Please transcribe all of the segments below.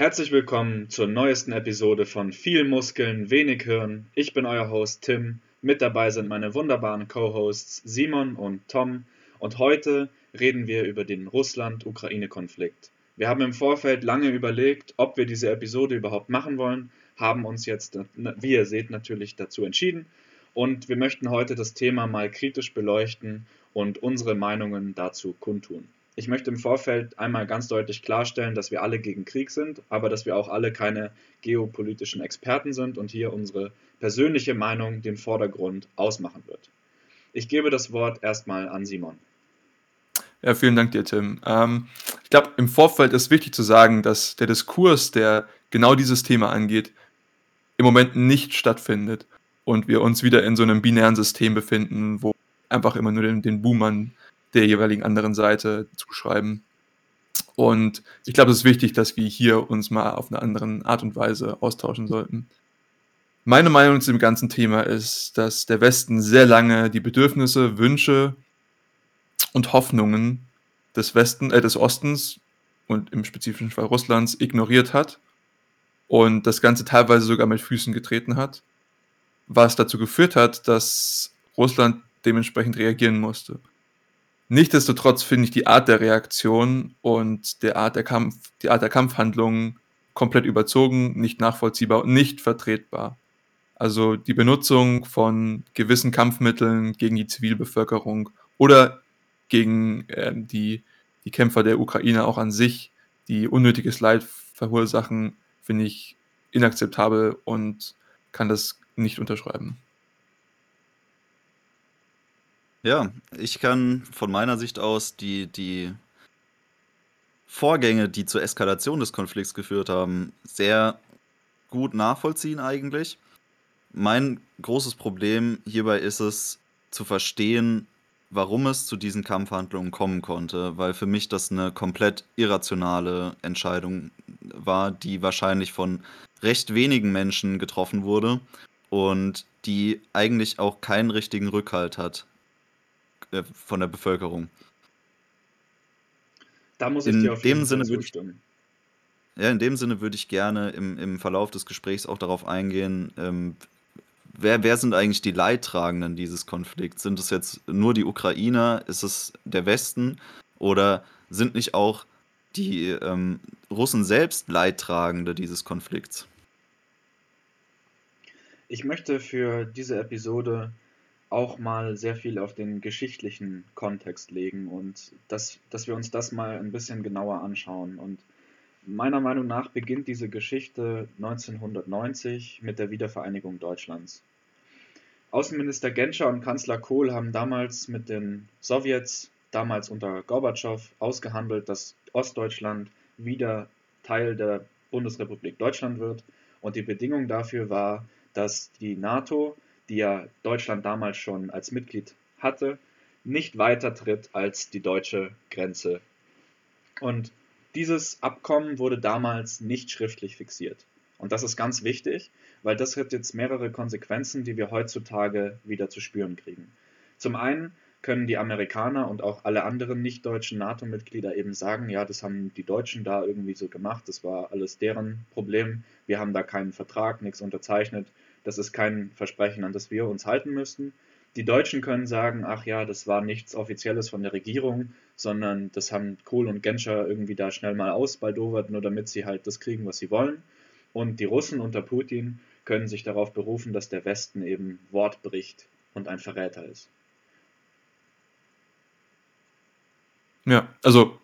Herzlich willkommen zur neuesten Episode von Viel Muskeln, wenig Hirn. Ich bin euer Host Tim. Mit dabei sind meine wunderbaren Co-Hosts Simon und Tom. Und heute reden wir über den Russland-Ukraine-Konflikt. Wir haben im Vorfeld lange überlegt, ob wir diese Episode überhaupt machen wollen, haben uns jetzt, wie ihr seht, natürlich dazu entschieden. Und wir möchten heute das Thema mal kritisch beleuchten und unsere Meinungen dazu kundtun. Ich möchte im Vorfeld einmal ganz deutlich klarstellen, dass wir alle gegen Krieg sind, aber dass wir auch alle keine geopolitischen Experten sind und hier unsere persönliche Meinung den Vordergrund ausmachen wird. Ich gebe das Wort erstmal an Simon. Ja, vielen Dank dir, Tim. Ähm, ich glaube, im Vorfeld ist wichtig zu sagen, dass der Diskurs, der genau dieses Thema angeht, im Moment nicht stattfindet und wir uns wieder in so einem binären System befinden, wo einfach immer nur den, den Boomern der jeweiligen anderen Seite zuschreiben. Und ich glaube, es ist wichtig, dass wir hier uns mal auf eine andere Art und Weise austauschen sollten. Meine Meinung zu dem ganzen Thema ist, dass der Westen sehr lange die Bedürfnisse, Wünsche und Hoffnungen des Westen, äh, des Ostens und im spezifischen Fall Russlands ignoriert hat und das Ganze teilweise sogar mit Füßen getreten hat, was dazu geführt hat, dass Russland dementsprechend reagieren musste. Nichtsdestotrotz finde ich die Art der Reaktion und der Art der Kampf, die Art der Kampfhandlungen komplett überzogen, nicht nachvollziehbar und nicht vertretbar. Also die Benutzung von gewissen Kampfmitteln gegen die Zivilbevölkerung oder gegen äh, die, die Kämpfer der Ukraine auch an sich, die unnötiges Leid verursachen, finde ich inakzeptabel und kann das nicht unterschreiben. Ja, ich kann von meiner Sicht aus die, die Vorgänge, die zur Eskalation des Konflikts geführt haben, sehr gut nachvollziehen eigentlich. Mein großes Problem hierbei ist es zu verstehen, warum es zu diesen Kampfhandlungen kommen konnte, weil für mich das eine komplett irrationale Entscheidung war, die wahrscheinlich von recht wenigen Menschen getroffen wurde und die eigentlich auch keinen richtigen Rückhalt hat äh, von der Bevölkerung. Da muss ich in dir auf jeden Fall zustimmen. Ja, in dem Sinne würde ich gerne im, im Verlauf des Gesprächs auch darauf eingehen, ähm, wer, wer sind eigentlich die Leidtragenden dieses Konflikts? Sind es jetzt nur die Ukrainer? Ist es der Westen? Oder sind nicht auch die ähm, Russen selbst Leidtragende dieses Konflikts? Ich möchte für diese Episode auch mal sehr viel auf den geschichtlichen Kontext legen und dass, dass wir uns das mal ein bisschen genauer anschauen. Und meiner Meinung nach beginnt diese Geschichte 1990 mit der Wiedervereinigung Deutschlands. Außenminister Genscher und Kanzler Kohl haben damals mit den Sowjets, damals unter Gorbatschow, ausgehandelt, dass Ostdeutschland wieder Teil der Bundesrepublik Deutschland wird. Und die Bedingung dafür war, dass die NATO die ja Deutschland damals schon als Mitglied hatte, nicht weiter tritt als die deutsche Grenze. Und dieses Abkommen wurde damals nicht schriftlich fixiert. Und das ist ganz wichtig, weil das hat jetzt mehrere Konsequenzen, die wir heutzutage wieder zu spüren kriegen. Zum einen können die Amerikaner und auch alle anderen nicht-deutschen NATO-Mitglieder eben sagen, ja, das haben die Deutschen da irgendwie so gemacht, das war alles deren Problem, wir haben da keinen Vertrag, nichts unterzeichnet das ist kein Versprechen, an das wir uns halten müssten. Die Deutschen können sagen, ach ja, das war nichts Offizielles von der Regierung, sondern das haben Kohl und Genscher irgendwie da schnell mal ausbaldowert, nur damit sie halt das kriegen, was sie wollen. Und die Russen unter Putin können sich darauf berufen, dass der Westen eben Wort bricht und ein Verräter ist. Ja, also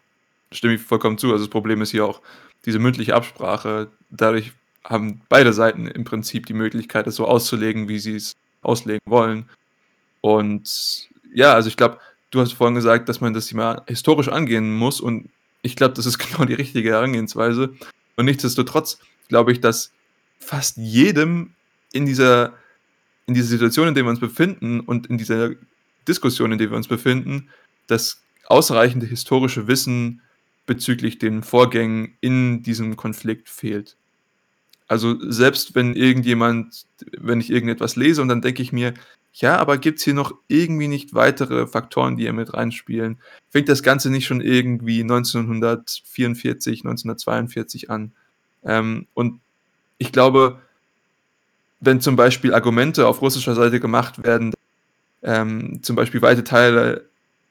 stimme ich vollkommen zu. Also das Problem ist hier auch diese mündliche Absprache. Dadurch haben beide Seiten im Prinzip die Möglichkeit, es so auszulegen, wie sie es auslegen wollen. Und ja, also ich glaube, du hast vorhin gesagt, dass man das Thema historisch angehen muss und ich glaube, das ist genau die richtige Herangehensweise. Und nichtsdestotrotz glaube ich, dass fast jedem in dieser, in dieser Situation, in der wir uns befinden und in dieser Diskussion, in der wir uns befinden, das ausreichende historische Wissen bezüglich den Vorgängen in diesem Konflikt fehlt. Also selbst wenn irgendjemand, wenn ich irgendetwas lese und dann denke ich mir, ja, aber gibt es hier noch irgendwie nicht weitere Faktoren, die hier mit reinspielen? Fängt das Ganze nicht schon irgendwie 1944, 1942 an? Ähm, und ich glaube, wenn zum Beispiel Argumente auf russischer Seite gemacht werden, ähm, zum Beispiel weite Teile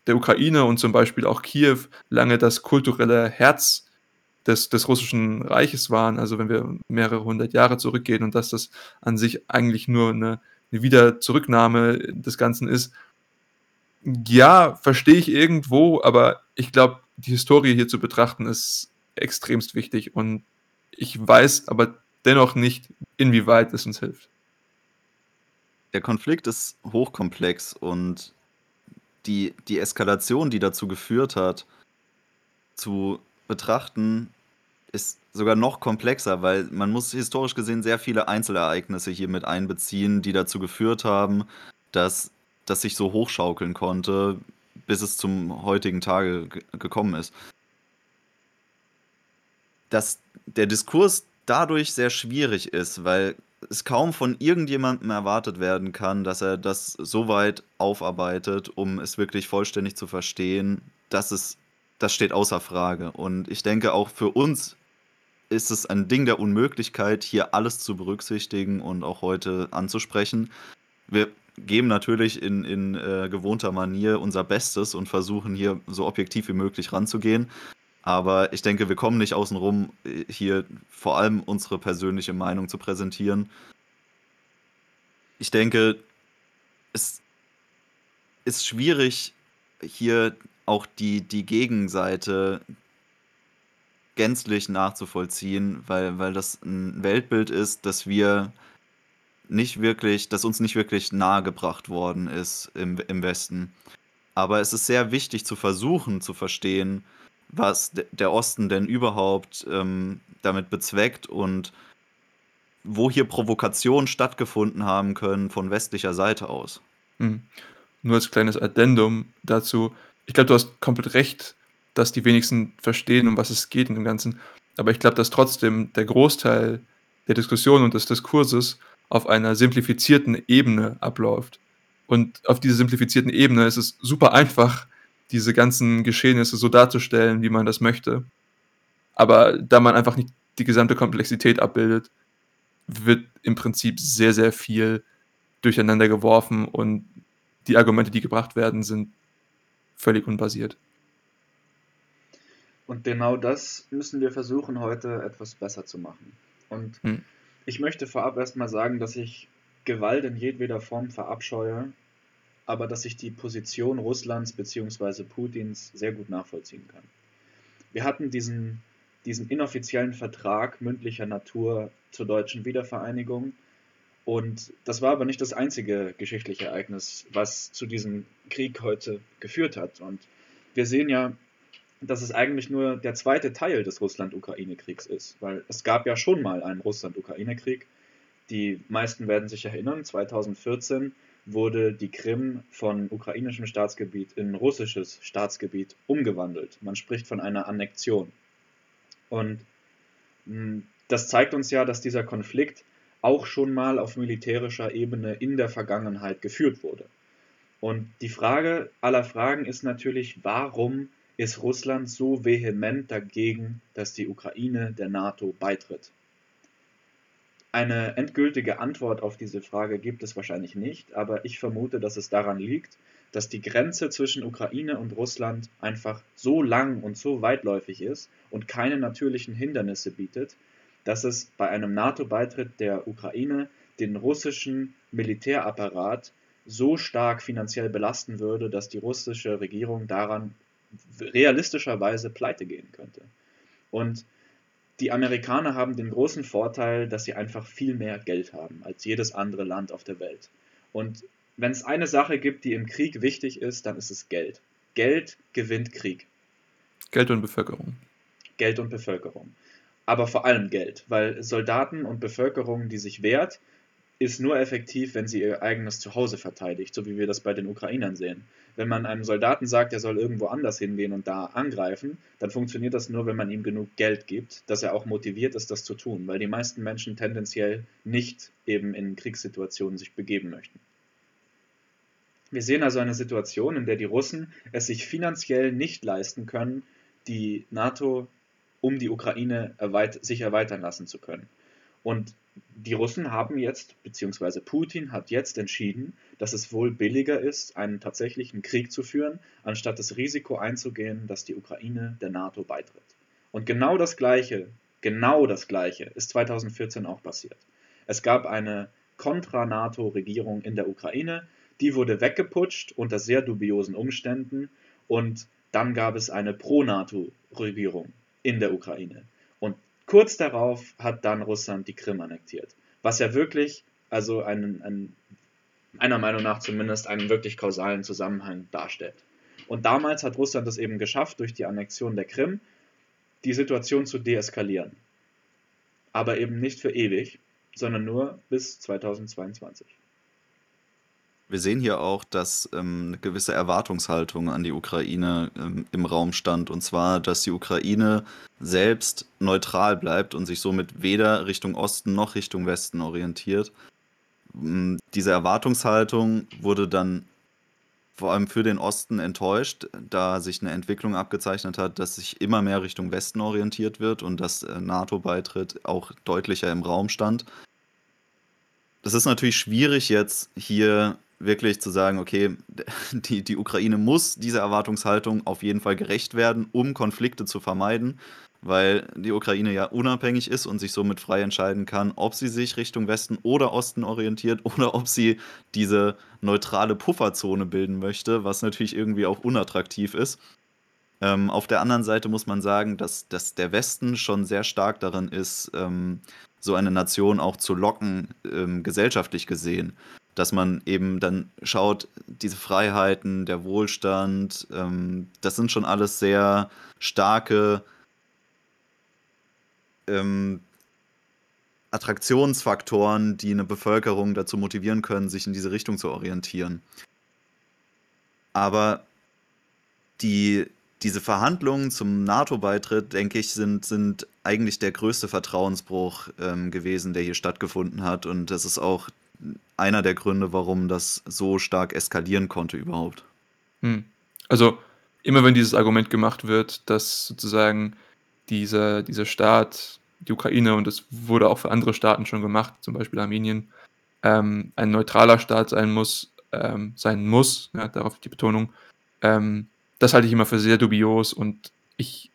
der Ukraine und zum Beispiel auch Kiew lange das kulturelle Herz des, des russischen Reiches waren, also wenn wir mehrere hundert Jahre zurückgehen und dass das an sich eigentlich nur eine, eine Wiederzurücknahme des Ganzen ist, ja, verstehe ich irgendwo, aber ich glaube, die Historie hier zu betrachten ist extremst wichtig und ich weiß aber dennoch nicht, inwieweit es uns hilft. Der Konflikt ist hochkomplex und die, die Eskalation, die dazu geführt hat, zu betrachten, ist sogar noch komplexer, weil man muss historisch gesehen sehr viele Einzelereignisse hier mit einbeziehen, die dazu geführt haben, dass das sich so hochschaukeln konnte, bis es zum heutigen Tage gekommen ist. Dass der Diskurs dadurch sehr schwierig ist, weil es kaum von irgendjemandem erwartet werden kann, dass er das so weit aufarbeitet, um es wirklich vollständig zu verstehen, dass es, das steht außer Frage. Und ich denke, auch für uns ist es ein Ding der Unmöglichkeit, hier alles zu berücksichtigen und auch heute anzusprechen. Wir geben natürlich in, in äh, gewohnter Manier unser Bestes und versuchen hier so objektiv wie möglich ranzugehen. Aber ich denke, wir kommen nicht außen rum, äh, hier vor allem unsere persönliche Meinung zu präsentieren. Ich denke, es ist schwierig, hier auch die, die Gegenseite gänzlich nachzuvollziehen, weil, weil das ein Weltbild ist, das wir nicht wirklich, das uns nicht wirklich nahegebracht worden ist im, im Westen. Aber es ist sehr wichtig zu versuchen zu verstehen, was der Osten denn überhaupt ähm, damit bezweckt und wo hier Provokationen stattgefunden haben können von westlicher Seite aus. Mhm. Nur als kleines Addendum dazu. Ich glaube, du hast komplett recht, dass die wenigsten verstehen, um was es geht in dem Ganzen. Aber ich glaube, dass trotzdem der Großteil der Diskussion und des Diskurses auf einer simplifizierten Ebene abläuft. Und auf dieser simplifizierten Ebene ist es super einfach, diese ganzen Geschehnisse so darzustellen, wie man das möchte. Aber da man einfach nicht die gesamte Komplexität abbildet, wird im Prinzip sehr, sehr viel durcheinander geworfen und die Argumente, die gebracht werden, sind völlig unbasiert. Und genau das müssen wir versuchen, heute etwas besser zu machen. Und hm. ich möchte vorab erstmal sagen, dass ich Gewalt in jedweder Form verabscheue, aber dass ich die Position Russlands bzw. Putins sehr gut nachvollziehen kann. Wir hatten diesen, diesen inoffiziellen Vertrag mündlicher Natur zur deutschen Wiedervereinigung. Und das war aber nicht das einzige geschichtliche Ereignis, was zu diesem Krieg heute geführt hat. Und wir sehen ja, dass es eigentlich nur der zweite Teil des Russland-Ukraine-Kriegs ist, weil es gab ja schon mal einen Russland-Ukraine-Krieg. Die meisten werden sich erinnern, 2014 wurde die Krim von ukrainischem Staatsgebiet in russisches Staatsgebiet umgewandelt. Man spricht von einer Annexion. Und hm, das zeigt uns ja, dass dieser Konflikt auch schon mal auf militärischer Ebene in der Vergangenheit geführt wurde. Und die Frage aller Fragen ist natürlich, warum ist Russland so vehement dagegen, dass die Ukraine der NATO beitritt? Eine endgültige Antwort auf diese Frage gibt es wahrscheinlich nicht, aber ich vermute, dass es daran liegt, dass die Grenze zwischen Ukraine und Russland einfach so lang und so weitläufig ist und keine natürlichen Hindernisse bietet, dass es bei einem NATO-Beitritt der Ukraine den russischen Militärapparat so stark finanziell belasten würde, dass die russische Regierung daran realistischerweise pleite gehen könnte. Und die Amerikaner haben den großen Vorteil, dass sie einfach viel mehr Geld haben als jedes andere Land auf der Welt. Und wenn es eine Sache gibt, die im Krieg wichtig ist, dann ist es Geld. Geld gewinnt Krieg. Geld und Bevölkerung. Geld und Bevölkerung. Aber vor allem Geld, weil Soldaten und Bevölkerung, die sich wehrt, ist nur effektiv, wenn sie ihr eigenes Zuhause verteidigt, so wie wir das bei den Ukrainern sehen. Wenn man einem Soldaten sagt, er soll irgendwo anders hingehen und da angreifen, dann funktioniert das nur, wenn man ihm genug Geld gibt, dass er auch motiviert ist, das zu tun, weil die meisten Menschen tendenziell nicht eben in Kriegssituationen sich begeben möchten. Wir sehen also eine Situation, in der die Russen es sich finanziell nicht leisten können, die NATO um die Ukraine erweit sich erweitern lassen zu können. Und die Russen haben jetzt, beziehungsweise Putin hat jetzt entschieden, dass es wohl billiger ist, einen tatsächlichen Krieg zu führen, anstatt das Risiko einzugehen, dass die Ukraine der NATO beitritt. Und genau das Gleiche, genau das Gleiche ist 2014 auch passiert. Es gab eine Kontra-NATO-Regierung in der Ukraine, die wurde weggeputscht unter sehr dubiosen Umständen und dann gab es eine Pro-NATO-Regierung in der Ukraine. Kurz darauf hat dann Russland die Krim annektiert. Was ja wirklich, also einen, einen, meiner Meinung nach zumindest, einen wirklich kausalen Zusammenhang darstellt. Und damals hat Russland es eben geschafft, durch die Annexion der Krim die Situation zu deeskalieren. Aber eben nicht für ewig, sondern nur bis 2022. Wir sehen hier auch, dass ähm, eine gewisse Erwartungshaltung an die Ukraine ähm, im Raum stand. Und zwar, dass die Ukraine selbst neutral bleibt und sich somit weder Richtung Osten noch Richtung Westen orientiert. Ähm, diese Erwartungshaltung wurde dann vor allem für den Osten enttäuscht, da sich eine Entwicklung abgezeichnet hat, dass sich immer mehr Richtung Westen orientiert wird und dass äh, NATO-Beitritt auch deutlicher im Raum stand. Das ist natürlich schwierig jetzt hier wirklich zu sagen, okay, die, die Ukraine muss dieser Erwartungshaltung auf jeden Fall gerecht werden, um Konflikte zu vermeiden, weil die Ukraine ja unabhängig ist und sich somit frei entscheiden kann, ob sie sich Richtung Westen oder Osten orientiert oder ob sie diese neutrale Pufferzone bilden möchte, was natürlich irgendwie auch unattraktiv ist. Ähm, auf der anderen Seite muss man sagen, dass, dass der Westen schon sehr stark darin ist, ähm, so eine Nation auch zu locken, ähm, gesellschaftlich gesehen dass man eben dann schaut, diese Freiheiten, der Wohlstand, ähm, das sind schon alles sehr starke ähm, Attraktionsfaktoren, die eine Bevölkerung dazu motivieren können, sich in diese Richtung zu orientieren. Aber die, diese Verhandlungen zum NATO-Beitritt, denke ich, sind, sind eigentlich der größte Vertrauensbruch ähm, gewesen, der hier stattgefunden hat. Und das ist auch einer der Gründe, warum das so stark eskalieren konnte überhaupt. Hm. Also immer wenn dieses Argument gemacht wird, dass sozusagen dieser, dieser Staat, die Ukraine, und das wurde auch für andere Staaten schon gemacht, zum Beispiel Armenien, ähm, ein neutraler Staat sein muss, ähm, sein muss, ja, darauf die Betonung, ähm, das halte ich immer für sehr dubios und ich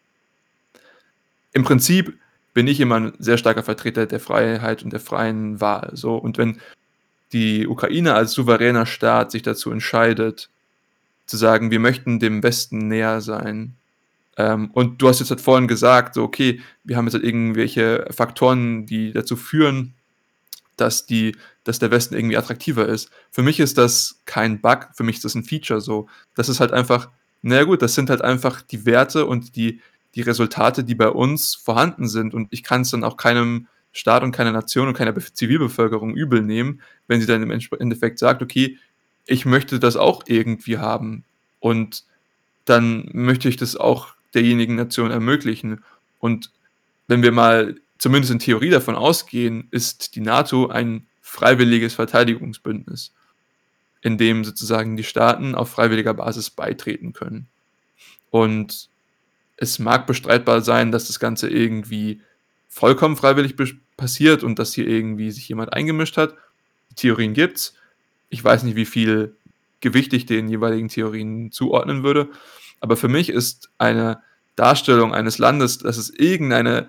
im Prinzip bin ich immer ein sehr starker Vertreter der Freiheit und der freien Wahl. So, und wenn die Ukraine als souveräner Staat sich dazu entscheidet, zu sagen, wir möchten dem Westen näher sein. Ähm, und du hast jetzt halt vorhin gesagt, so, okay, wir haben jetzt halt irgendwelche Faktoren, die dazu führen, dass, die, dass der Westen irgendwie attraktiver ist. Für mich ist das kein Bug, für mich ist das ein Feature so. Das ist halt einfach, naja gut, das sind halt einfach die Werte und die, die Resultate, die bei uns vorhanden sind. Und ich kann es dann auch keinem Staat und keine Nation und keine Zivilbevölkerung übel nehmen, wenn sie dann im Endeffekt sagt, okay, ich möchte das auch irgendwie haben und dann möchte ich das auch derjenigen Nation ermöglichen. Und wenn wir mal zumindest in Theorie davon ausgehen, ist die NATO ein freiwilliges Verteidigungsbündnis, in dem sozusagen die Staaten auf freiwilliger Basis beitreten können. Und es mag bestreitbar sein, dass das Ganze irgendwie vollkommen freiwillig passiert und dass hier irgendwie sich jemand eingemischt hat. Theorien gibt's. Ich weiß nicht, wie viel Gewicht ich den jeweiligen Theorien zuordnen würde. Aber für mich ist eine Darstellung eines Landes, dass es irgendeine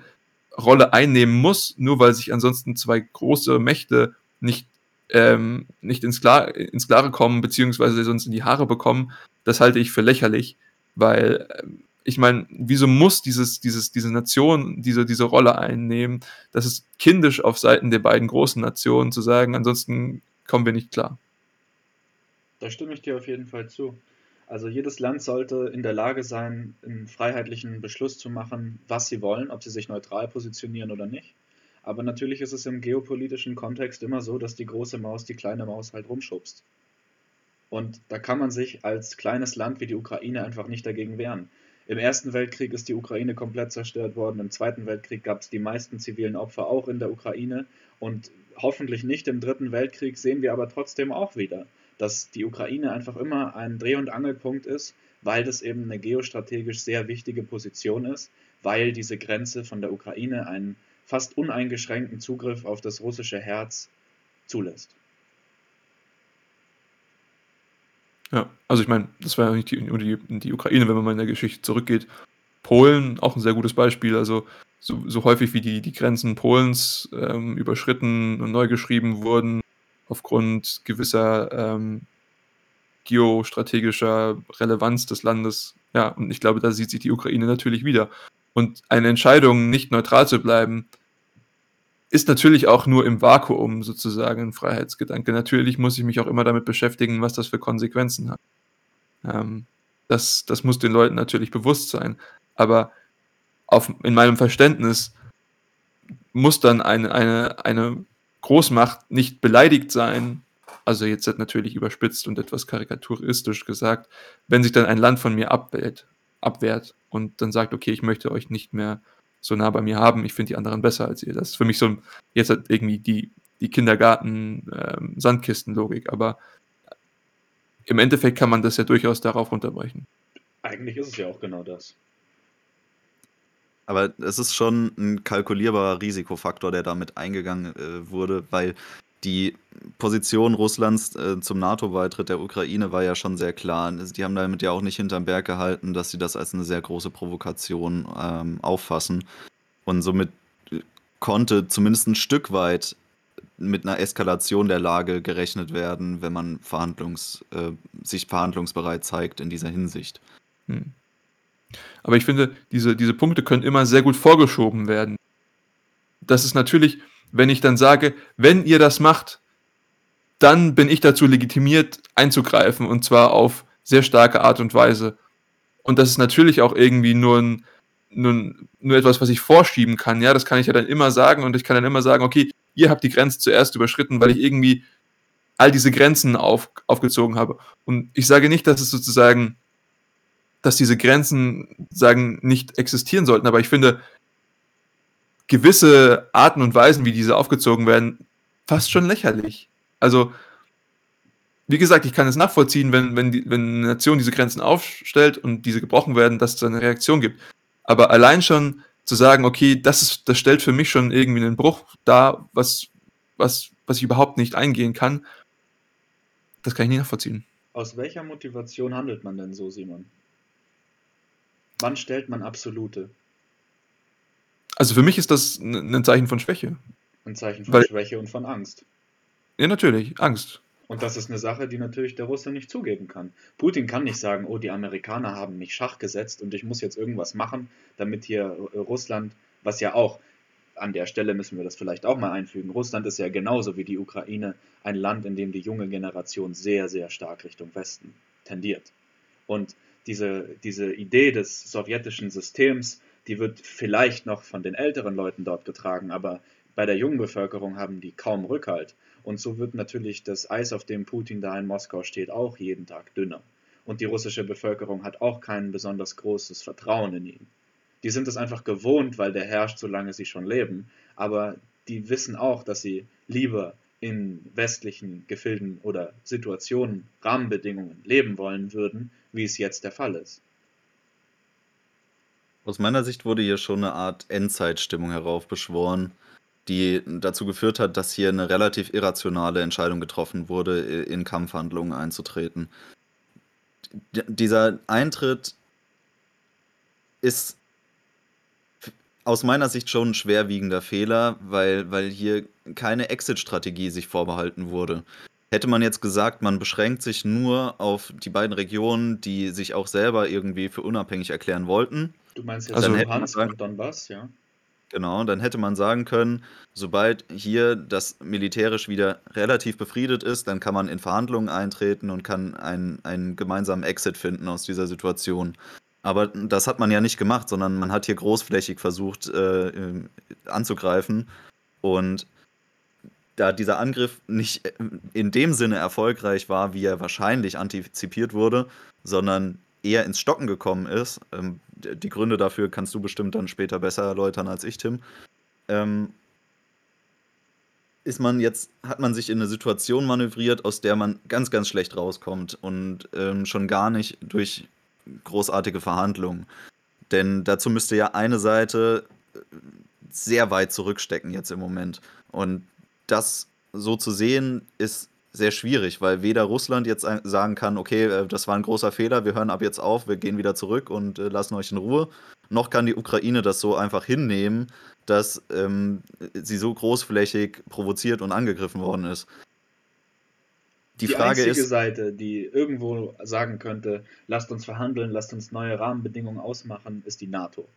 Rolle einnehmen muss, nur weil sich ansonsten zwei große Mächte nicht, ähm, nicht ins, Klar, ins Klare kommen, beziehungsweise sonst in die Haare bekommen, das halte ich für lächerlich, weil ähm, ich meine, wieso muss dieses, dieses, diese Nation diese, diese Rolle einnehmen? Das ist kindisch auf Seiten der beiden großen Nationen zu sagen, ansonsten kommen wir nicht klar. Da stimme ich dir auf jeden Fall zu. Also jedes Land sollte in der Lage sein, einen freiheitlichen Beschluss zu machen, was sie wollen, ob sie sich neutral positionieren oder nicht. Aber natürlich ist es im geopolitischen Kontext immer so, dass die große Maus die kleine Maus halt rumschubst. Und da kann man sich als kleines Land wie die Ukraine einfach nicht dagegen wehren. Im Ersten Weltkrieg ist die Ukraine komplett zerstört worden. Im Zweiten Weltkrieg gab es die meisten zivilen Opfer auch in der Ukraine. Und hoffentlich nicht im Dritten Weltkrieg sehen wir aber trotzdem auch wieder, dass die Ukraine einfach immer ein Dreh- und Angelpunkt ist, weil das eben eine geostrategisch sehr wichtige Position ist, weil diese Grenze von der Ukraine einen fast uneingeschränkten Zugriff auf das russische Herz zulässt. Ja, also ich meine, das war ja nicht die, die, die Ukraine, wenn man mal in der Geschichte zurückgeht. Polen, auch ein sehr gutes Beispiel. Also so, so häufig wie die, die Grenzen Polens ähm, überschritten und neu geschrieben wurden, aufgrund gewisser ähm, geostrategischer Relevanz des Landes. Ja, und ich glaube, da sieht sich die Ukraine natürlich wieder. Und eine Entscheidung, nicht neutral zu bleiben, ist natürlich auch nur im Vakuum sozusagen ein Freiheitsgedanke. Natürlich muss ich mich auch immer damit beschäftigen, was das für Konsequenzen hat. Ähm, das, das muss den Leuten natürlich bewusst sein. Aber auf, in meinem Verständnis muss dann eine, eine, eine Großmacht nicht beleidigt sein, also jetzt natürlich überspitzt und etwas karikaturistisch gesagt, wenn sich dann ein Land von mir abwehrt, abwehrt und dann sagt, okay, ich möchte euch nicht mehr so nah bei mir haben, ich finde die anderen besser als ihr. Das ist für mich so jetzt halt irgendwie die, die Kindergarten-Sandkisten-Logik, ähm, aber im Endeffekt kann man das ja durchaus darauf runterbrechen. Eigentlich ist es ja auch genau das. Aber es ist schon ein kalkulierbarer Risikofaktor, der damit eingegangen äh, wurde, weil die Position Russlands äh, zum NATO-Beitritt der Ukraine war ja schon sehr klar. Die haben damit ja auch nicht hinterm Berg gehalten, dass sie das als eine sehr große Provokation ähm, auffassen. Und somit äh, konnte zumindest ein Stück weit mit einer Eskalation der Lage gerechnet werden, wenn man Verhandlungs, äh, sich verhandlungsbereit zeigt in dieser Hinsicht. Hm. Aber ich finde, diese, diese Punkte können immer sehr gut vorgeschoben werden. Das ist natürlich, wenn ich dann sage, wenn ihr das macht, dann bin ich dazu legitimiert einzugreifen und zwar auf sehr starke Art und Weise. Und das ist natürlich auch irgendwie nur, ein, nur, nur etwas, was ich vorschieben kann. Ja, das kann ich ja dann immer sagen und ich kann dann immer sagen, okay, ihr habt die Grenze zuerst überschritten, weil ich irgendwie all diese Grenzen auf, aufgezogen habe. Und ich sage nicht, dass es sozusagen, dass diese Grenzen sagen nicht existieren sollten, aber ich finde, gewisse Arten und Weisen, wie diese aufgezogen werden, fast schon lächerlich. Also, wie gesagt, ich kann es nachvollziehen, wenn, wenn, die, wenn eine Nation diese Grenzen aufstellt und diese gebrochen werden, dass es eine Reaktion gibt. Aber allein schon zu sagen, okay, das, ist, das stellt für mich schon irgendwie einen Bruch dar, was, was, was ich überhaupt nicht eingehen kann, das kann ich nicht nachvollziehen. Aus welcher Motivation handelt man denn so, Simon? Wann stellt man absolute? Also für mich ist das ein Zeichen von Schwäche. Ein Zeichen von Weil, Schwäche und von Angst. Ja, natürlich, Angst. Und das ist eine Sache, die natürlich der Russe nicht zugeben kann. Putin kann nicht sagen, oh, die Amerikaner haben mich Schach gesetzt und ich muss jetzt irgendwas machen, damit hier äh, Russland, was ja auch, an der Stelle müssen wir das vielleicht auch mal einfügen, Russland ist ja genauso wie die Ukraine ein Land, in dem die junge Generation sehr, sehr stark Richtung Westen tendiert. Und diese, diese Idee des sowjetischen Systems, die wird vielleicht noch von den älteren Leuten dort getragen, aber bei der jungen Bevölkerung haben die kaum Rückhalt. Und so wird natürlich das Eis, auf dem Putin da in Moskau steht, auch jeden Tag dünner. Und die russische Bevölkerung hat auch kein besonders großes Vertrauen in ihn. Die sind es einfach gewohnt, weil der herrscht, solange sie schon leben. Aber die wissen auch, dass sie lieber in westlichen Gefilden oder Situationen, Rahmenbedingungen leben wollen würden, wie es jetzt der Fall ist. Aus meiner Sicht wurde hier schon eine Art Endzeitstimmung heraufbeschworen, die dazu geführt hat, dass hier eine relativ irrationale Entscheidung getroffen wurde, in Kampfhandlungen einzutreten. D dieser Eintritt ist aus meiner Sicht schon ein schwerwiegender Fehler, weil, weil hier keine Exit-Strategie sich vorbehalten wurde. Hätte man jetzt gesagt, man beschränkt sich nur auf die beiden Regionen, die sich auch selber irgendwie für unabhängig erklären wollten. Du meinst jetzt also, Luhansk und Donbass, ja? Genau, dann hätte man sagen können, sobald hier das militärisch wieder relativ befriedet ist, dann kann man in Verhandlungen eintreten und kann einen, einen gemeinsamen Exit finden aus dieser Situation. Aber das hat man ja nicht gemacht, sondern man hat hier großflächig versucht äh, anzugreifen. Und da dieser Angriff nicht äh, in dem Sinne erfolgreich war, wie er wahrscheinlich antizipiert wurde, sondern eher ins Stocken gekommen ist, ähm, die Gründe dafür kannst du bestimmt dann später besser erläutern als ich, Tim, ähm, ist man jetzt, hat man sich in eine Situation manövriert, aus der man ganz, ganz schlecht rauskommt und ähm, schon gar nicht durch großartige Verhandlungen. Denn dazu müsste ja eine Seite äh, sehr weit zurückstecken jetzt im Moment. Und das so zu sehen, ist sehr schwierig, weil weder Russland jetzt sagen kann, okay, äh, das war ein großer Fehler, wir hören ab jetzt auf, wir gehen wieder zurück und äh, lassen euch in Ruhe, noch kann die Ukraine das so einfach hinnehmen, dass ähm, sie so großflächig provoziert und angegriffen worden ist. Die, die Frage einzige ist, Seite, die irgendwo sagen könnte, lasst uns verhandeln, lasst uns neue Rahmenbedingungen ausmachen, ist die NATO.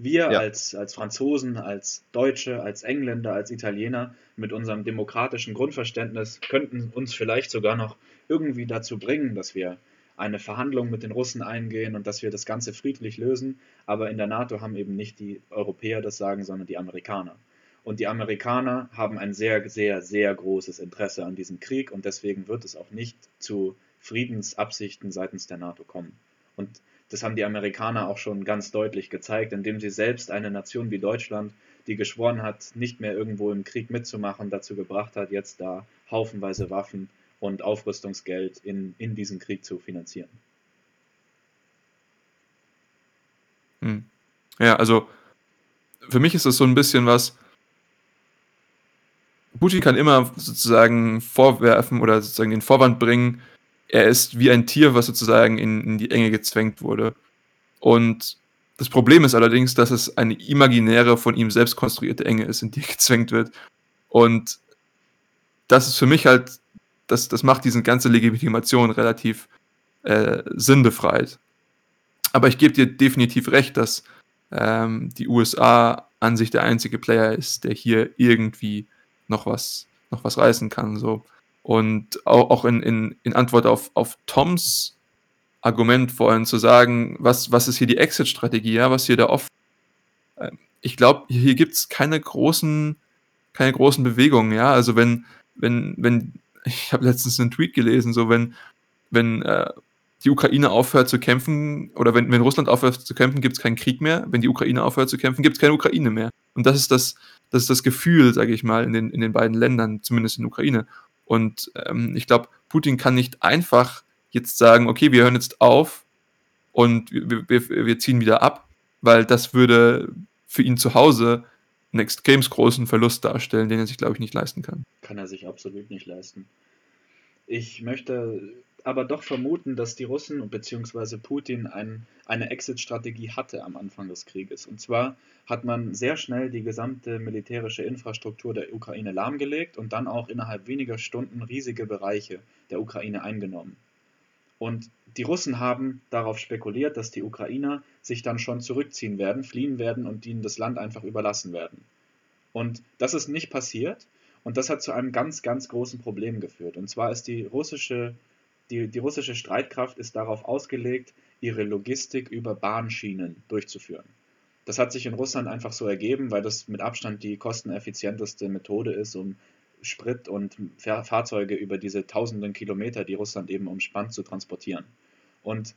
Wir ja. als, als Franzosen, als Deutsche, als Engländer, als Italiener mit unserem demokratischen Grundverständnis könnten uns vielleicht sogar noch irgendwie dazu bringen, dass wir eine Verhandlung mit den Russen eingehen und dass wir das Ganze friedlich lösen. Aber in der NATO haben eben nicht die Europäer das Sagen, sondern die Amerikaner. Und die Amerikaner haben ein sehr, sehr, sehr großes Interesse an diesem Krieg und deswegen wird es auch nicht zu Friedensabsichten seitens der NATO kommen. Und das haben die Amerikaner auch schon ganz deutlich gezeigt, indem sie selbst eine Nation wie Deutschland, die geschworen hat, nicht mehr irgendwo im Krieg mitzumachen, dazu gebracht hat, jetzt da haufenweise Waffen und Aufrüstungsgeld in, in diesen Krieg zu finanzieren. Hm. Ja, also für mich ist das so ein bisschen was. Putin kann immer sozusagen vorwerfen oder sozusagen den Vorwand bringen, er ist wie ein Tier, was sozusagen in, in die Enge gezwängt wurde. Und das Problem ist allerdings, dass es eine imaginäre, von ihm selbst konstruierte Enge ist, in die er gezwängt wird. Und das ist für mich halt, das, das macht diese ganze Legitimation relativ äh, sinnbefreit. Aber ich gebe dir definitiv recht, dass ähm, die USA an sich der einzige Player ist, der hier irgendwie noch was, noch was reißen kann. So. Und auch, auch in, in, in Antwort auf, auf Toms Argument vorhin zu sagen, was, was ist hier die Exit-Strategie, ja, was hier der Off. Ähm, ich glaube, hier gibt es keine großen, keine großen Bewegungen, ja. Also wenn, wenn, wenn, ich habe letztens einen Tweet gelesen, so wenn, wenn äh, die Ukraine aufhört zu kämpfen, oder wenn, wenn Russland aufhört zu kämpfen, gibt es keinen Krieg mehr. Wenn die Ukraine aufhört zu kämpfen, gibt es keine Ukraine mehr. Und das ist das, das ist das Gefühl, sage ich mal, in den, in den beiden Ländern, zumindest in der Ukraine. Und ähm, ich glaube, Putin kann nicht einfach jetzt sagen, okay, wir hören jetzt auf und wir, wir, wir ziehen wieder ab, weil das würde für ihn zu Hause einen extrem großen Verlust darstellen, den er sich, glaube ich, nicht leisten kann. Kann er sich absolut nicht leisten. Ich möchte aber doch vermuten, dass die Russen bzw. Putin ein, eine Exit-Strategie hatte am Anfang des Krieges. Und zwar hat man sehr schnell die gesamte militärische Infrastruktur der Ukraine lahmgelegt und dann auch innerhalb weniger Stunden riesige Bereiche der Ukraine eingenommen. Und die Russen haben darauf spekuliert, dass die Ukrainer sich dann schon zurückziehen werden, fliehen werden und ihnen das Land einfach überlassen werden. Und das ist nicht passiert und das hat zu einem ganz, ganz großen Problem geführt. Und zwar ist die russische die, die russische Streitkraft ist darauf ausgelegt, ihre Logistik über Bahnschienen durchzuführen. Das hat sich in Russland einfach so ergeben, weil das mit Abstand die kosteneffizienteste Methode ist, um Sprit und Fahrzeuge über diese tausenden Kilometer, die Russland eben umspannt, zu transportieren. Und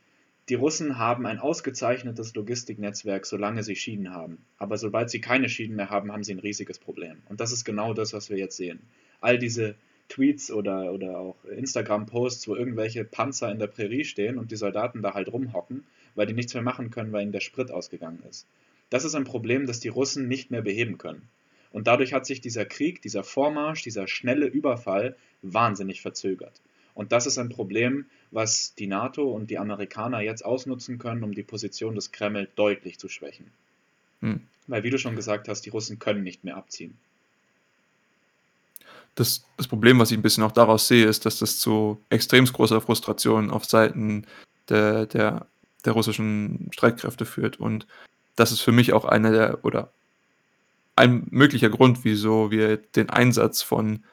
die Russen haben ein ausgezeichnetes Logistiknetzwerk, solange sie Schienen haben. Aber sobald sie keine Schienen mehr haben, haben sie ein riesiges Problem. Und das ist genau das, was wir jetzt sehen. All diese Tweets oder, oder auch Instagram-Posts, wo irgendwelche Panzer in der Prärie stehen und die Soldaten da halt rumhocken, weil die nichts mehr machen können, weil ihnen der Sprit ausgegangen ist. Das ist ein Problem, das die Russen nicht mehr beheben können. Und dadurch hat sich dieser Krieg, dieser Vormarsch, dieser schnelle Überfall wahnsinnig verzögert. Und das ist ein Problem, was die NATO und die Amerikaner jetzt ausnutzen können, um die Position des Kreml deutlich zu schwächen. Hm. Weil, wie du schon gesagt hast, die Russen können nicht mehr abziehen das, das Problem, was ich ein bisschen auch daraus sehe, ist, dass das zu extrem großer Frustration auf Seiten der, der, der russischen Streitkräfte führt. Und das ist für mich auch einer der, oder ein möglicher Grund, wieso wir den Einsatz von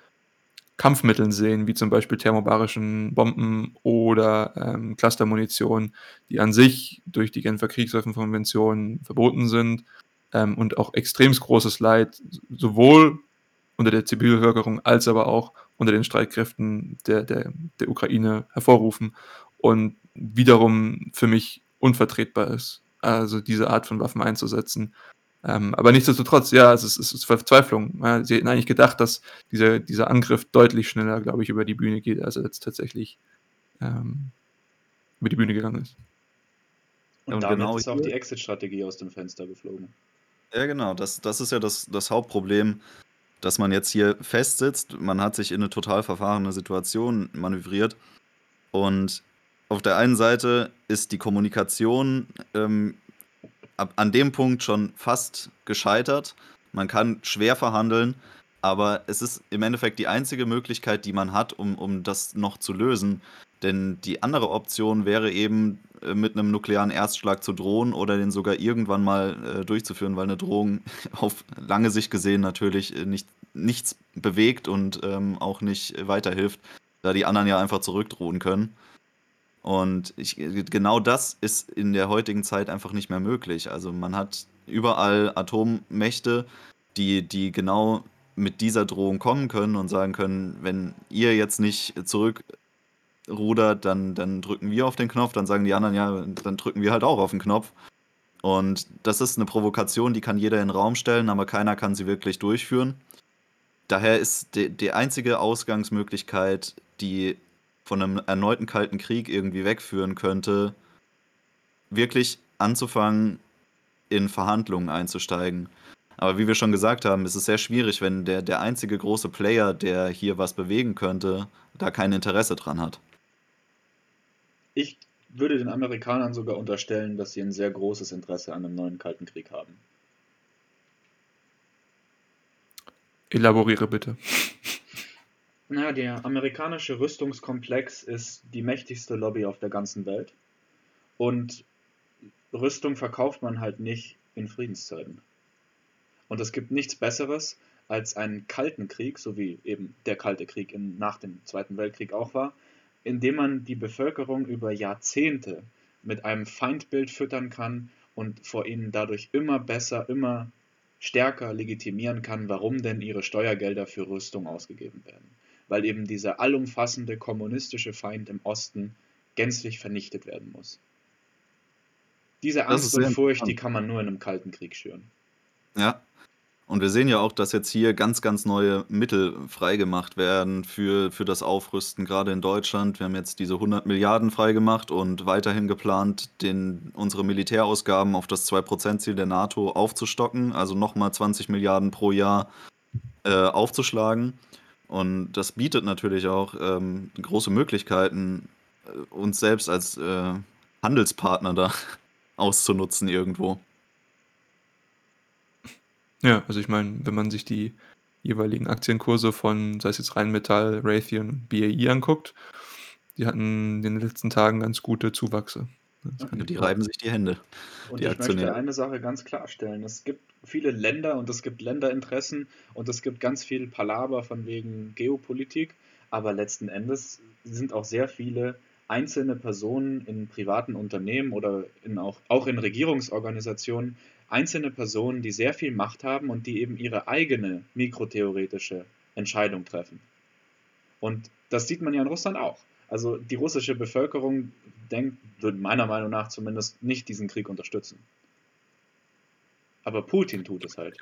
Kampfmitteln sehen, wie zum Beispiel thermobarischen Bomben oder ähm, Clustermunition, die an sich durch die Genfer Kriegswaffenkonvention verboten sind ähm, und auch extrem großes Leid sowohl unter der Zivilbevölkerung als aber auch unter den Streitkräften der, der, der Ukraine hervorrufen und wiederum für mich unvertretbar ist, also diese Art von Waffen einzusetzen. Ähm, aber nichtsdestotrotz, ja, es ist, es ist Verzweiflung. Ja, sie hätten eigentlich gedacht, dass dieser, dieser Angriff deutlich schneller, glaube ich, über die Bühne geht, als er jetzt tatsächlich ähm, über die Bühne gegangen ist. Und, Und damit genau ist auch die Exit-Strategie aus dem Fenster geflogen. Ja, genau. Das, das ist ja das, das Hauptproblem, dass man jetzt hier festsitzt. Man hat sich in eine total verfahrene Situation manövriert. Und auf der einen Seite ist die Kommunikation ähm, an dem Punkt schon fast gescheitert. Man kann schwer verhandeln, aber es ist im Endeffekt die einzige Möglichkeit, die man hat, um, um das noch zu lösen. Denn die andere Option wäre eben, äh, mit einem nuklearen Erstschlag zu drohen oder den sogar irgendwann mal äh, durchzuführen, weil eine Drohung auf lange Sicht gesehen natürlich äh, nicht, nichts bewegt und ähm, auch nicht weiterhilft, da die anderen ja einfach zurückdrohen können. Und ich, genau das ist in der heutigen Zeit einfach nicht mehr möglich. Also man hat überall Atommächte, die, die genau mit dieser Drohung kommen können und sagen können, wenn ihr jetzt nicht zurückrudert, dann, dann drücken wir auf den Knopf, dann sagen die anderen, ja, dann drücken wir halt auch auf den Knopf. Und das ist eine Provokation, die kann jeder in den Raum stellen, aber keiner kann sie wirklich durchführen. Daher ist die, die einzige Ausgangsmöglichkeit, die von einem erneuten Kalten Krieg irgendwie wegführen könnte, wirklich anzufangen, in Verhandlungen einzusteigen. Aber wie wir schon gesagt haben, ist es sehr schwierig, wenn der, der einzige große Player, der hier was bewegen könnte, da kein Interesse dran hat. Ich würde den Amerikanern sogar unterstellen, dass sie ein sehr großes Interesse an einem neuen Kalten Krieg haben. Elaboriere bitte. Naja, der amerikanische Rüstungskomplex ist die mächtigste Lobby auf der ganzen Welt. Und Rüstung verkauft man halt nicht in Friedenszeiten. Und es gibt nichts Besseres als einen kalten Krieg, so wie eben der Kalte Krieg in, nach dem Zweiten Weltkrieg auch war, in dem man die Bevölkerung über Jahrzehnte mit einem Feindbild füttern kann und vor ihnen dadurch immer besser, immer stärker legitimieren kann, warum denn ihre Steuergelder für Rüstung ausgegeben werden. Weil eben dieser allumfassende kommunistische Feind im Osten gänzlich vernichtet werden muss. Diese Angst und Furcht, die kann man nur in einem kalten Krieg schüren. Ja. Und wir sehen ja auch, dass jetzt hier ganz, ganz neue Mittel freigemacht werden für, für das Aufrüsten, gerade in Deutschland. Wir haben jetzt diese 100 Milliarden freigemacht und weiterhin geplant, den, unsere Militärausgaben auf das 2%-Ziel der NATO aufzustocken, also nochmal 20 Milliarden pro Jahr äh, aufzuschlagen. Und das bietet natürlich auch ähm, große Möglichkeiten, äh, uns selbst als äh, Handelspartner da auszunutzen irgendwo. Ja, also ich meine, wenn man sich die jeweiligen Aktienkurse von, sei es jetzt Rheinmetall, Raytheon und BAE anguckt, die hatten in den letzten Tagen ganz gute Zuwachse. Kann Die reiben sich die Hände. Und Die ich möchte Aktionäre. eine Sache ganz klarstellen. Es gibt viele Länder und es gibt Länderinteressen und es gibt ganz viel Palaber von wegen Geopolitik, aber letzten Endes sind auch sehr viele einzelne Personen in privaten Unternehmen oder in auch, auch in Regierungsorganisationen, einzelne Personen, die sehr viel Macht haben und die eben ihre eigene mikrotheoretische Entscheidung treffen. Und das sieht man ja in Russland auch. Also die russische Bevölkerung denkt, wird meiner Meinung nach zumindest nicht diesen Krieg unterstützen. Aber Putin tut es halt.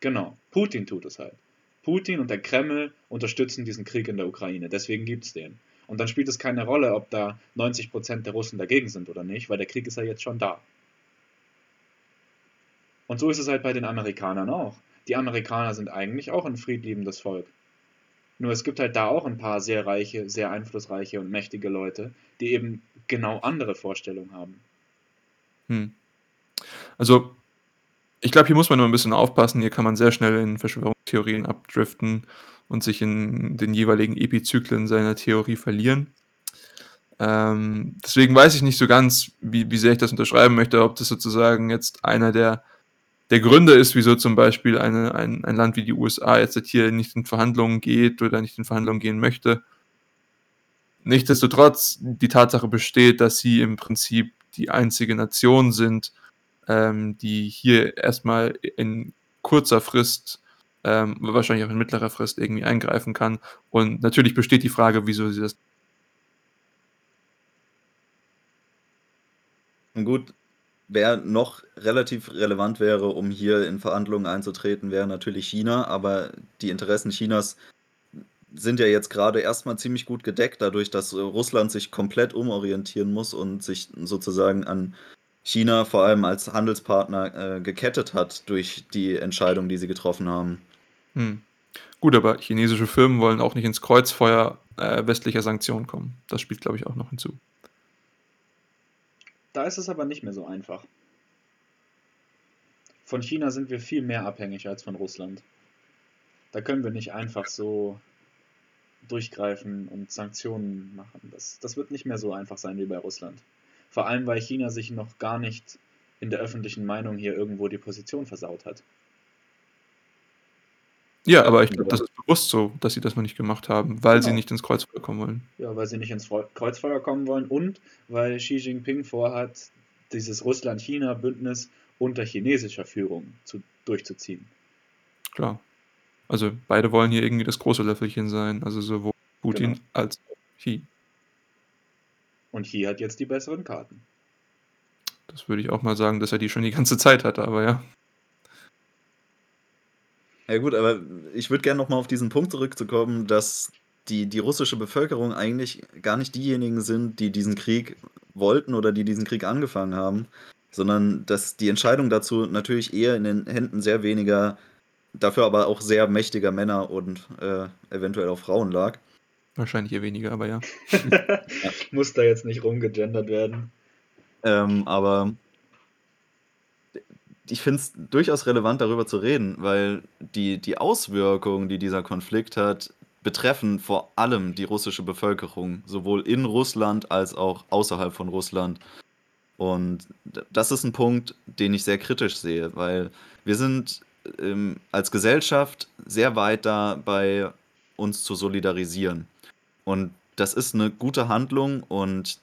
Genau, Putin tut es halt. Putin und der Kreml unterstützen diesen Krieg in der Ukraine, deswegen gibt es den. Und dann spielt es keine Rolle, ob da 90% der Russen dagegen sind oder nicht, weil der Krieg ist ja jetzt schon da. Und so ist es halt bei den Amerikanern auch. Die Amerikaner sind eigentlich auch ein friedliebendes Volk. Nur es gibt halt da auch ein paar sehr reiche, sehr einflussreiche und mächtige Leute, die eben genau andere Vorstellungen haben. Hm. Also, ich glaube, hier muss man nur ein bisschen aufpassen. Hier kann man sehr schnell in Verschwörungstheorien abdriften und sich in den jeweiligen Epizyklen seiner Theorie verlieren. Ähm, deswegen weiß ich nicht so ganz, wie, wie sehr ich das unterschreiben möchte, ob das sozusagen jetzt einer der, der Gründe ist, wieso zum Beispiel eine, ein, ein Land wie die USA jetzt hier nicht in Verhandlungen geht oder nicht in Verhandlungen gehen möchte. Nichtsdestotrotz, die Tatsache besteht, dass sie im Prinzip die einzige Nation sind, ähm, die hier erstmal in kurzer Frist, ähm, wahrscheinlich auch in mittlerer Frist irgendwie eingreifen kann. Und natürlich besteht die Frage, wieso sie das. Gut, wer noch relativ relevant wäre, um hier in Verhandlungen einzutreten, wäre natürlich China, aber die Interessen Chinas sind ja jetzt gerade erstmal ziemlich gut gedeckt, dadurch, dass Russland sich komplett umorientieren muss und sich sozusagen an China vor allem als Handelspartner äh, gekettet hat durch die Entscheidung, die sie getroffen haben. Hm. Gut, aber chinesische Firmen wollen auch nicht ins Kreuzfeuer äh, westlicher Sanktionen kommen. Das spielt, glaube ich, auch noch hinzu. Da ist es aber nicht mehr so einfach. Von China sind wir viel mehr abhängig als von Russland. Da können wir nicht einfach so durchgreifen und Sanktionen machen. Das, das wird nicht mehr so einfach sein wie bei Russland. Vor allem, weil China sich noch gar nicht in der öffentlichen Meinung hier irgendwo die Position versaut hat. Ja, aber ich glaube, das ist bewusst so, dass sie das noch nicht gemacht haben, weil genau. sie nicht ins Kreuzfeuer kommen wollen. Ja, weil sie nicht ins Kreuzfeuer kommen wollen und weil Xi Jinping vorhat, dieses Russland-China-Bündnis unter chinesischer Führung zu, durchzuziehen. Klar. Also beide wollen hier irgendwie das große Löffelchen sein, also sowohl Putin genau. als auch Xi. Und Xi hat jetzt die besseren Karten. Das würde ich auch mal sagen, dass er die schon die ganze Zeit hatte, aber ja. Ja gut, aber ich würde gerne nochmal auf diesen Punkt zurückzukommen, dass die, die russische Bevölkerung eigentlich gar nicht diejenigen sind, die diesen Krieg wollten oder die diesen Krieg angefangen haben, sondern dass die Entscheidung dazu natürlich eher in den Händen sehr weniger, dafür aber auch sehr mächtiger Männer und äh, eventuell auch Frauen lag. Wahrscheinlich eher weniger, aber ja. ja. Muss da jetzt nicht rumgegendert werden. Ähm, aber ich finde es durchaus relevant, darüber zu reden, weil die, die Auswirkungen, die dieser Konflikt hat, betreffen vor allem die russische Bevölkerung, sowohl in Russland als auch außerhalb von Russland. Und das ist ein Punkt, den ich sehr kritisch sehe, weil wir sind ähm, als Gesellschaft sehr weit dabei, uns zu solidarisieren. Und das ist eine gute Handlung und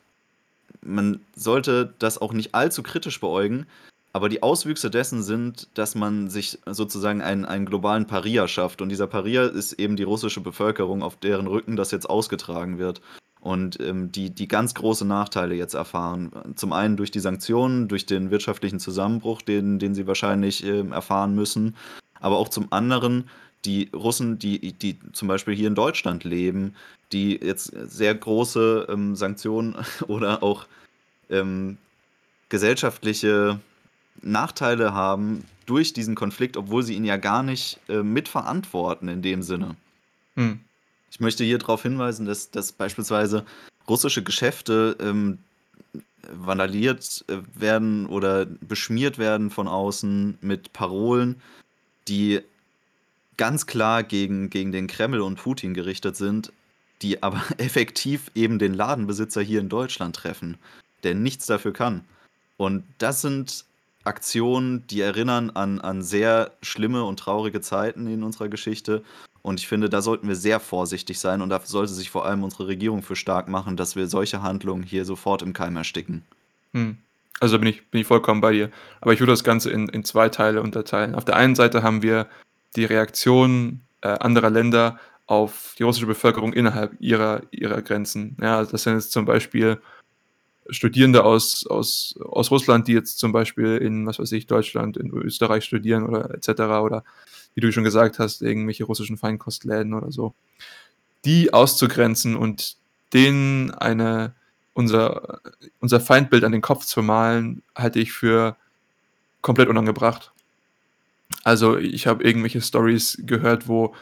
man sollte das auch nicht allzu kritisch beäugen, aber die Auswüchse dessen sind, dass man sich sozusagen einen, einen globalen Paria schafft. Und dieser Paria ist eben die russische Bevölkerung, auf deren Rücken das jetzt ausgetragen wird und ähm, die, die ganz große Nachteile jetzt erfahren. Zum einen durch die Sanktionen, durch den wirtschaftlichen Zusammenbruch, den, den sie wahrscheinlich äh, erfahren müssen, aber auch zum anderen die Russen, die, die zum Beispiel hier in Deutschland leben, die jetzt sehr große ähm, Sanktionen oder auch ähm, gesellschaftliche Nachteile haben durch diesen Konflikt, obwohl sie ihn ja gar nicht äh, mitverantworten in dem Sinne. Hm. Ich möchte hier darauf hinweisen, dass, dass beispielsweise russische Geschäfte ähm, vandaliert äh, werden oder beschmiert werden von außen mit Parolen, die ganz klar gegen, gegen den Kreml und Putin gerichtet sind, die aber effektiv eben den Ladenbesitzer hier in Deutschland treffen, der nichts dafür kann. Und das sind Aktionen, die erinnern an, an sehr schlimme und traurige Zeiten in unserer Geschichte und ich finde, da sollten wir sehr vorsichtig sein und da sollte sich vor allem unsere Regierung für stark machen, dass wir solche Handlungen hier sofort im Keim ersticken. Hm. Also bin ich, bin ich vollkommen bei dir. Aber ich würde das Ganze in, in zwei Teile unterteilen. Auf der einen Seite haben wir die Reaktion äh, anderer Länder auf die russische Bevölkerung innerhalb ihrer, ihrer Grenzen. Ja, also das sind jetzt zum Beispiel Studierende aus, aus, aus Russland, die jetzt zum Beispiel in, was weiß ich, Deutschland, in Österreich studieren oder etc. oder wie du schon gesagt hast, irgendwelche russischen Feinkostläden oder so, die auszugrenzen und denen eine, unser, unser Feindbild an den Kopf zu malen, halte ich für komplett unangebracht. Also ich habe irgendwelche Stories gehört, wo,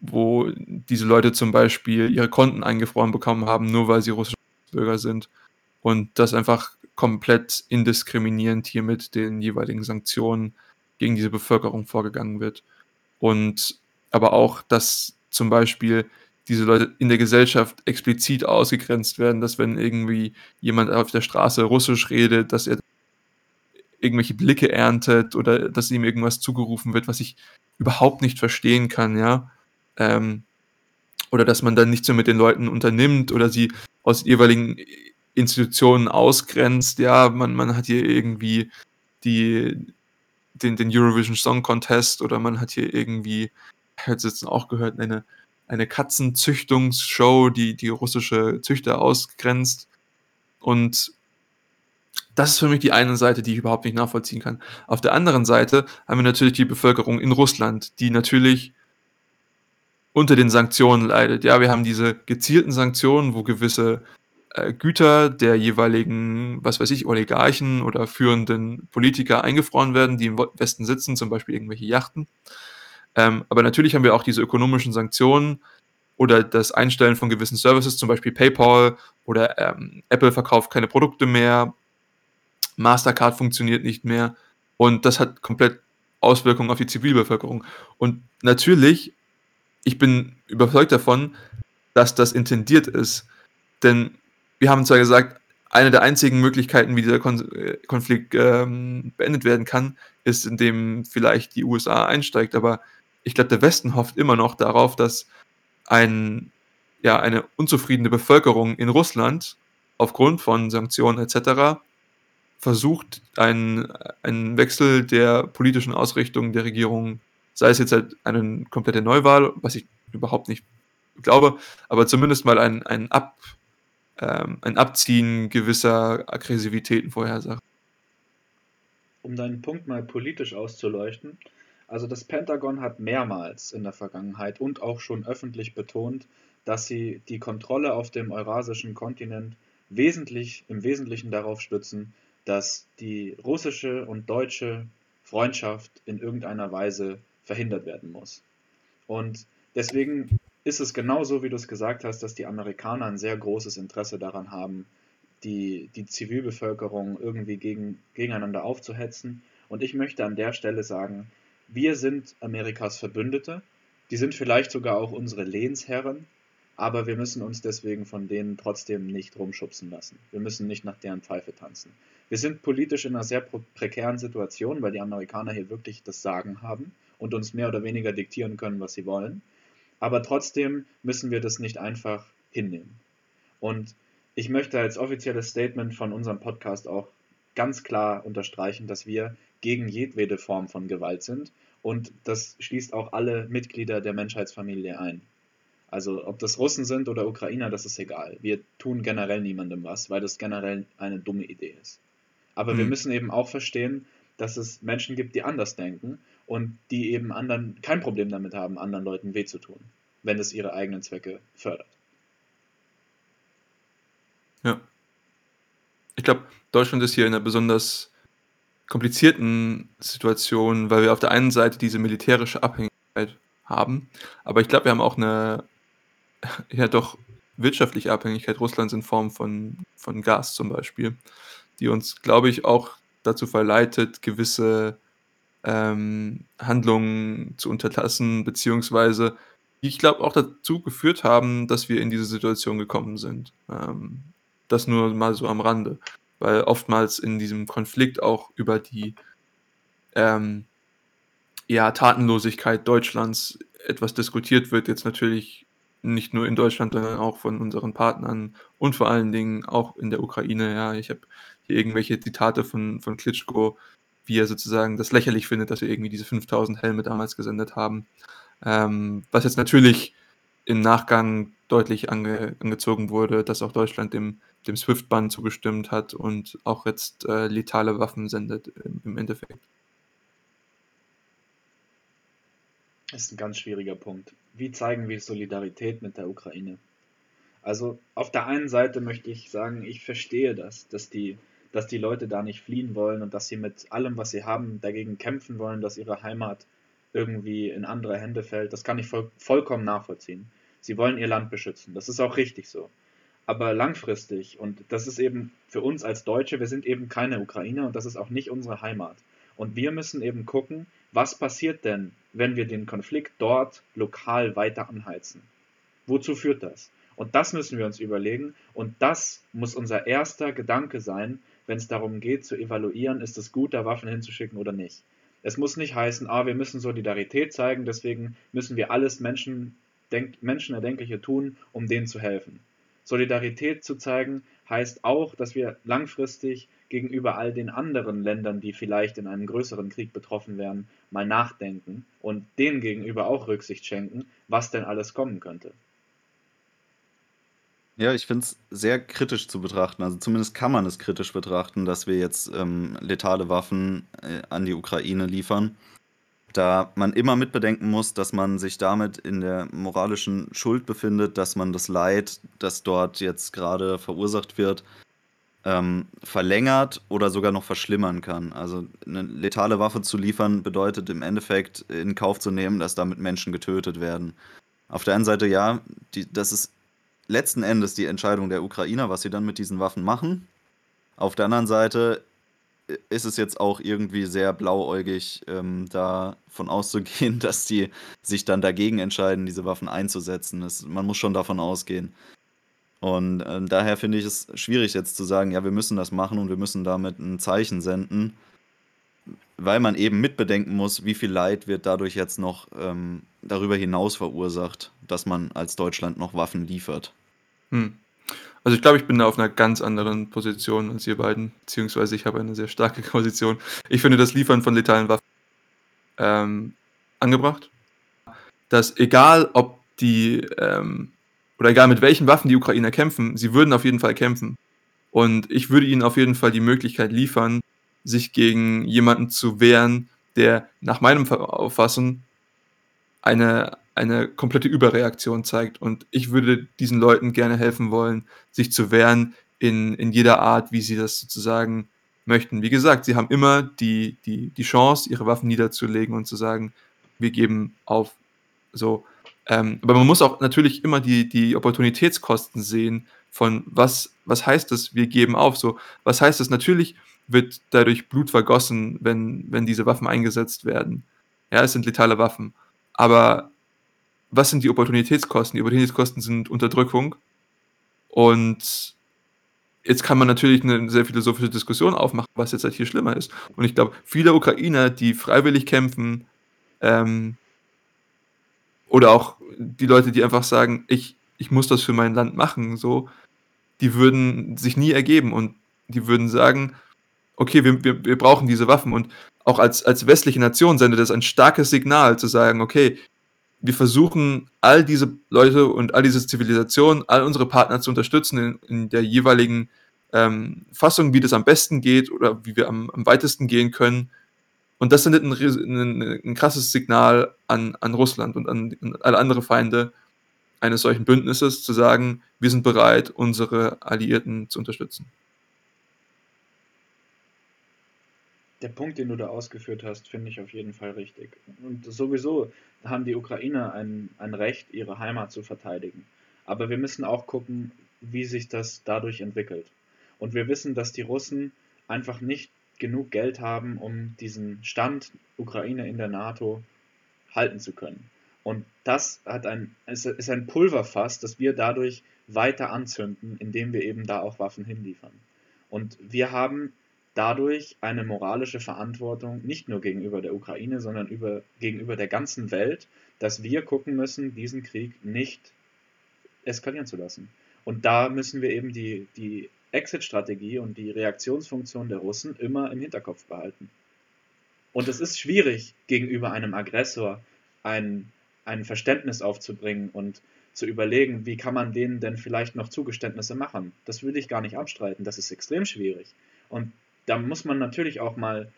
wo diese Leute zum Beispiel ihre Konten eingefroren bekommen haben, nur weil sie russische Bürger sind. Und das einfach komplett indiskriminierend hier mit den jeweiligen Sanktionen gegen diese Bevölkerung vorgegangen wird und aber auch, dass zum Beispiel diese Leute in der Gesellschaft explizit ausgegrenzt werden, dass wenn irgendwie jemand auf der Straße Russisch redet, dass er irgendwelche Blicke erntet oder dass ihm irgendwas zugerufen wird, was ich überhaupt nicht verstehen kann, ja. Ähm, oder dass man dann nicht so mit den Leuten unternimmt oder sie aus jeweiligen Institutionen ausgrenzt, ja, man, man hat hier irgendwie die, den, den Eurovision Song Contest oder man hat hier irgendwie, ich habe jetzt auch gehört, eine, eine Katzenzüchtungsshow, die die russische Züchter ausgrenzt. Und das ist für mich die eine Seite, die ich überhaupt nicht nachvollziehen kann. Auf der anderen Seite haben wir natürlich die Bevölkerung in Russland, die natürlich unter den Sanktionen leidet. Ja, wir haben diese gezielten Sanktionen, wo gewisse äh, Güter der jeweiligen, was weiß ich, Oligarchen oder führenden Politiker eingefroren werden, die im Westen sitzen, zum Beispiel irgendwelche Yachten. Ähm, aber natürlich haben wir auch diese ökonomischen Sanktionen oder das Einstellen von gewissen Services, zum Beispiel PayPal oder ähm, Apple verkauft keine Produkte mehr, Mastercard funktioniert nicht mehr und das hat komplett Auswirkungen auf die Zivilbevölkerung. Und natürlich, ich bin überzeugt davon, dass das intendiert ist, denn wir haben zwar gesagt, eine der einzigen Möglichkeiten, wie dieser Kon äh, Konflikt ähm, beendet werden kann, ist, indem vielleicht die USA einsteigt. Aber ich glaube, der Westen hofft immer noch darauf, dass ein, ja, eine unzufriedene Bevölkerung in Russland aufgrund von Sanktionen etc. versucht, einen, einen Wechsel der politischen Ausrichtung der Regierung, sei es jetzt halt eine komplette Neuwahl, was ich überhaupt nicht glaube, aber zumindest mal ein, ein Ab ähm, ein Abziehen gewisser Aggressivitäten vorhersagt. Um deinen Punkt mal politisch auszuleuchten, also das Pentagon hat mehrmals in der Vergangenheit und auch schon öffentlich betont, dass sie die Kontrolle auf dem eurasischen Kontinent wesentlich, im Wesentlichen darauf stützen, dass die russische und deutsche Freundschaft in irgendeiner Weise verhindert werden muss. Und deswegen ist es genauso, wie du es gesagt hast, dass die Amerikaner ein sehr großes Interesse daran haben, die, die Zivilbevölkerung irgendwie gegen, gegeneinander aufzuhetzen. Und ich möchte an der Stelle sagen, wir sind Amerikas Verbündete, die sind vielleicht sogar auch unsere Lehnsherren, aber wir müssen uns deswegen von denen trotzdem nicht rumschubsen lassen. Wir müssen nicht nach deren Pfeife tanzen. Wir sind politisch in einer sehr prekären Situation, weil die Amerikaner hier wirklich das Sagen haben und uns mehr oder weniger diktieren können, was sie wollen. Aber trotzdem müssen wir das nicht einfach hinnehmen. Und ich möchte als offizielles Statement von unserem Podcast auch ganz klar unterstreichen, dass wir gegen jedwede Form von Gewalt sind. Und das schließt auch alle Mitglieder der Menschheitsfamilie ein. Also ob das Russen sind oder Ukrainer, das ist egal. Wir tun generell niemandem was, weil das generell eine dumme Idee ist. Aber mhm. wir müssen eben auch verstehen, dass es Menschen gibt, die anders denken und die eben anderen kein Problem damit haben, anderen Leuten weh zu tun, wenn es ihre eigenen Zwecke fördert. Ja. Ich glaube, Deutschland ist hier in einer besonders komplizierten Situation, weil wir auf der einen Seite diese militärische Abhängigkeit haben, aber ich glaube, wir haben auch eine ja doch wirtschaftliche Abhängigkeit Russlands in Form von, von Gas zum Beispiel, die uns, glaube ich, auch dazu verleitet, gewisse ähm, Handlungen zu unterlassen, beziehungsweise die ich glaube auch dazu geführt haben, dass wir in diese Situation gekommen sind. Ähm, das nur mal so am Rande, weil oftmals in diesem Konflikt auch über die ähm, ja, Tatenlosigkeit Deutschlands etwas diskutiert wird. Jetzt natürlich nicht nur in Deutschland, sondern auch von unseren Partnern und vor allen Dingen auch in der Ukraine. Ja, ich habe hier irgendwelche Zitate von, von Klitschko, wie er sozusagen das lächerlich findet, dass wir irgendwie diese 5000 Helme damals gesendet haben. Ähm, was jetzt natürlich im Nachgang deutlich ange, angezogen wurde, dass auch Deutschland dem, dem SWIFT-Bann zugestimmt hat und auch jetzt äh, letale Waffen sendet im, im Endeffekt. Das ist ein ganz schwieriger Punkt. Wie zeigen wir Solidarität mit der Ukraine? Also auf der einen Seite möchte ich sagen, ich verstehe das, dass die, dass die Leute da nicht fliehen wollen und dass sie mit allem, was sie haben, dagegen kämpfen wollen, dass ihre Heimat irgendwie in andere Hände fällt. Das kann ich voll, vollkommen nachvollziehen. Sie wollen ihr Land beschützen. Das ist auch richtig so. Aber langfristig, und das ist eben für uns als Deutsche, wir sind eben keine Ukrainer und das ist auch nicht unsere Heimat. Und wir müssen eben gucken, was passiert denn, wenn wir den Konflikt dort lokal weiter anheizen? Wozu führt das? Und das müssen wir uns überlegen und das muss unser erster Gedanke sein, wenn es darum geht zu evaluieren, ist es gut, da Waffen hinzuschicken oder nicht. Es muss nicht heißen, ah, wir müssen Solidarität zeigen, deswegen müssen wir alles Menschen, denk, Menschenerdenkliche tun, um denen zu helfen. Solidarität zu zeigen heißt auch, dass wir langfristig gegenüber all den anderen Ländern, die vielleicht in einem größeren Krieg betroffen wären, mal nachdenken und denen gegenüber auch Rücksicht schenken, was denn alles kommen könnte. Ja, ich finde es sehr kritisch zu betrachten. Also zumindest kann man es kritisch betrachten, dass wir jetzt ähm, letale Waffen äh, an die Ukraine liefern. da man immer mitbedenken muss, dass man sich damit in der moralischen Schuld befindet, dass man das Leid, das dort jetzt gerade verursacht wird, ähm, verlängert oder sogar noch verschlimmern kann. Also eine letale Waffe zu liefern bedeutet im Endeffekt in Kauf zu nehmen, dass damit Menschen getötet werden. Auf der einen Seite ja, die, das ist letzten Endes die Entscheidung der Ukrainer, was sie dann mit diesen Waffen machen. Auf der anderen Seite ist es jetzt auch irgendwie sehr blauäugig, ähm, davon auszugehen, dass die sich dann dagegen entscheiden, diese Waffen einzusetzen. Das, man muss schon davon ausgehen. Und äh, daher finde ich es schwierig jetzt zu sagen, ja, wir müssen das machen und wir müssen damit ein Zeichen senden, weil man eben mitbedenken muss, wie viel Leid wird dadurch jetzt noch ähm, darüber hinaus verursacht, dass man als Deutschland noch Waffen liefert. Hm. Also ich glaube, ich bin da auf einer ganz anderen Position als ihr beiden, beziehungsweise ich habe eine sehr starke Position. Ich finde das Liefern von letalen Waffen ähm, angebracht, dass egal ob die ähm, oder egal mit welchen Waffen die Ukrainer kämpfen, sie würden auf jeden Fall kämpfen. Und ich würde ihnen auf jeden Fall die Möglichkeit liefern, sich gegen jemanden zu wehren, der nach meinem Auffassen eine, eine komplette Überreaktion zeigt. Und ich würde diesen Leuten gerne helfen wollen, sich zu wehren in, in jeder Art, wie sie das sozusagen möchten. Wie gesagt, sie haben immer die, die, die Chance, ihre Waffen niederzulegen und zu sagen, wir geben auf. So. Ähm, aber man muss auch natürlich immer die, die Opportunitätskosten sehen von was, was heißt das, wir geben auf. So, was heißt das? Natürlich wird dadurch Blut vergossen, wenn, wenn diese Waffen eingesetzt werden. Ja, es sind letale Waffen. Aber was sind die Opportunitätskosten? Die Opportunitätskosten sind Unterdrückung. Und jetzt kann man natürlich eine sehr philosophische Diskussion aufmachen, was jetzt halt hier schlimmer ist. Und ich glaube, viele Ukrainer, die freiwillig kämpfen, ähm, oder auch die Leute, die einfach sagen, ich, ich muss das für mein Land machen, so, die würden sich nie ergeben und die würden sagen, okay, wir, wir, wir brauchen diese Waffen. Und auch als, als westliche Nation sendet das ein starkes Signal zu sagen, okay, wir versuchen all diese Leute und all diese Zivilisationen, all unsere Partner zu unterstützen in, in der jeweiligen ähm, Fassung, wie das am besten geht oder wie wir am, am weitesten gehen können. Und das sendet ein, ein, ein krasses Signal an, an Russland und an, an alle andere Feinde eines solchen Bündnisses, zu sagen, wir sind bereit, unsere Alliierten zu unterstützen. Der Punkt, den du da ausgeführt hast, finde ich auf jeden Fall richtig. Und sowieso haben die Ukrainer ein, ein Recht, ihre Heimat zu verteidigen. Aber wir müssen auch gucken, wie sich das dadurch entwickelt. Und wir wissen, dass die Russen einfach nicht genug Geld haben, um diesen Stand Ukraine in der NATO halten zu können. Und das hat ein, ist ein Pulverfass, das wir dadurch weiter anzünden, indem wir eben da auch Waffen hinliefern. Und wir haben dadurch eine moralische Verantwortung, nicht nur gegenüber der Ukraine, sondern über, gegenüber der ganzen Welt, dass wir gucken müssen, diesen Krieg nicht eskalieren zu lassen. Und da müssen wir eben die, die Exit-Strategie und die Reaktionsfunktion der Russen immer im Hinterkopf behalten. Und es ist schwierig, gegenüber einem Aggressor ein, ein Verständnis aufzubringen und zu überlegen, wie kann man denen denn vielleicht noch Zugeständnisse machen. Das würde ich gar nicht abstreiten, das ist extrem schwierig. Und da muss man natürlich auch mal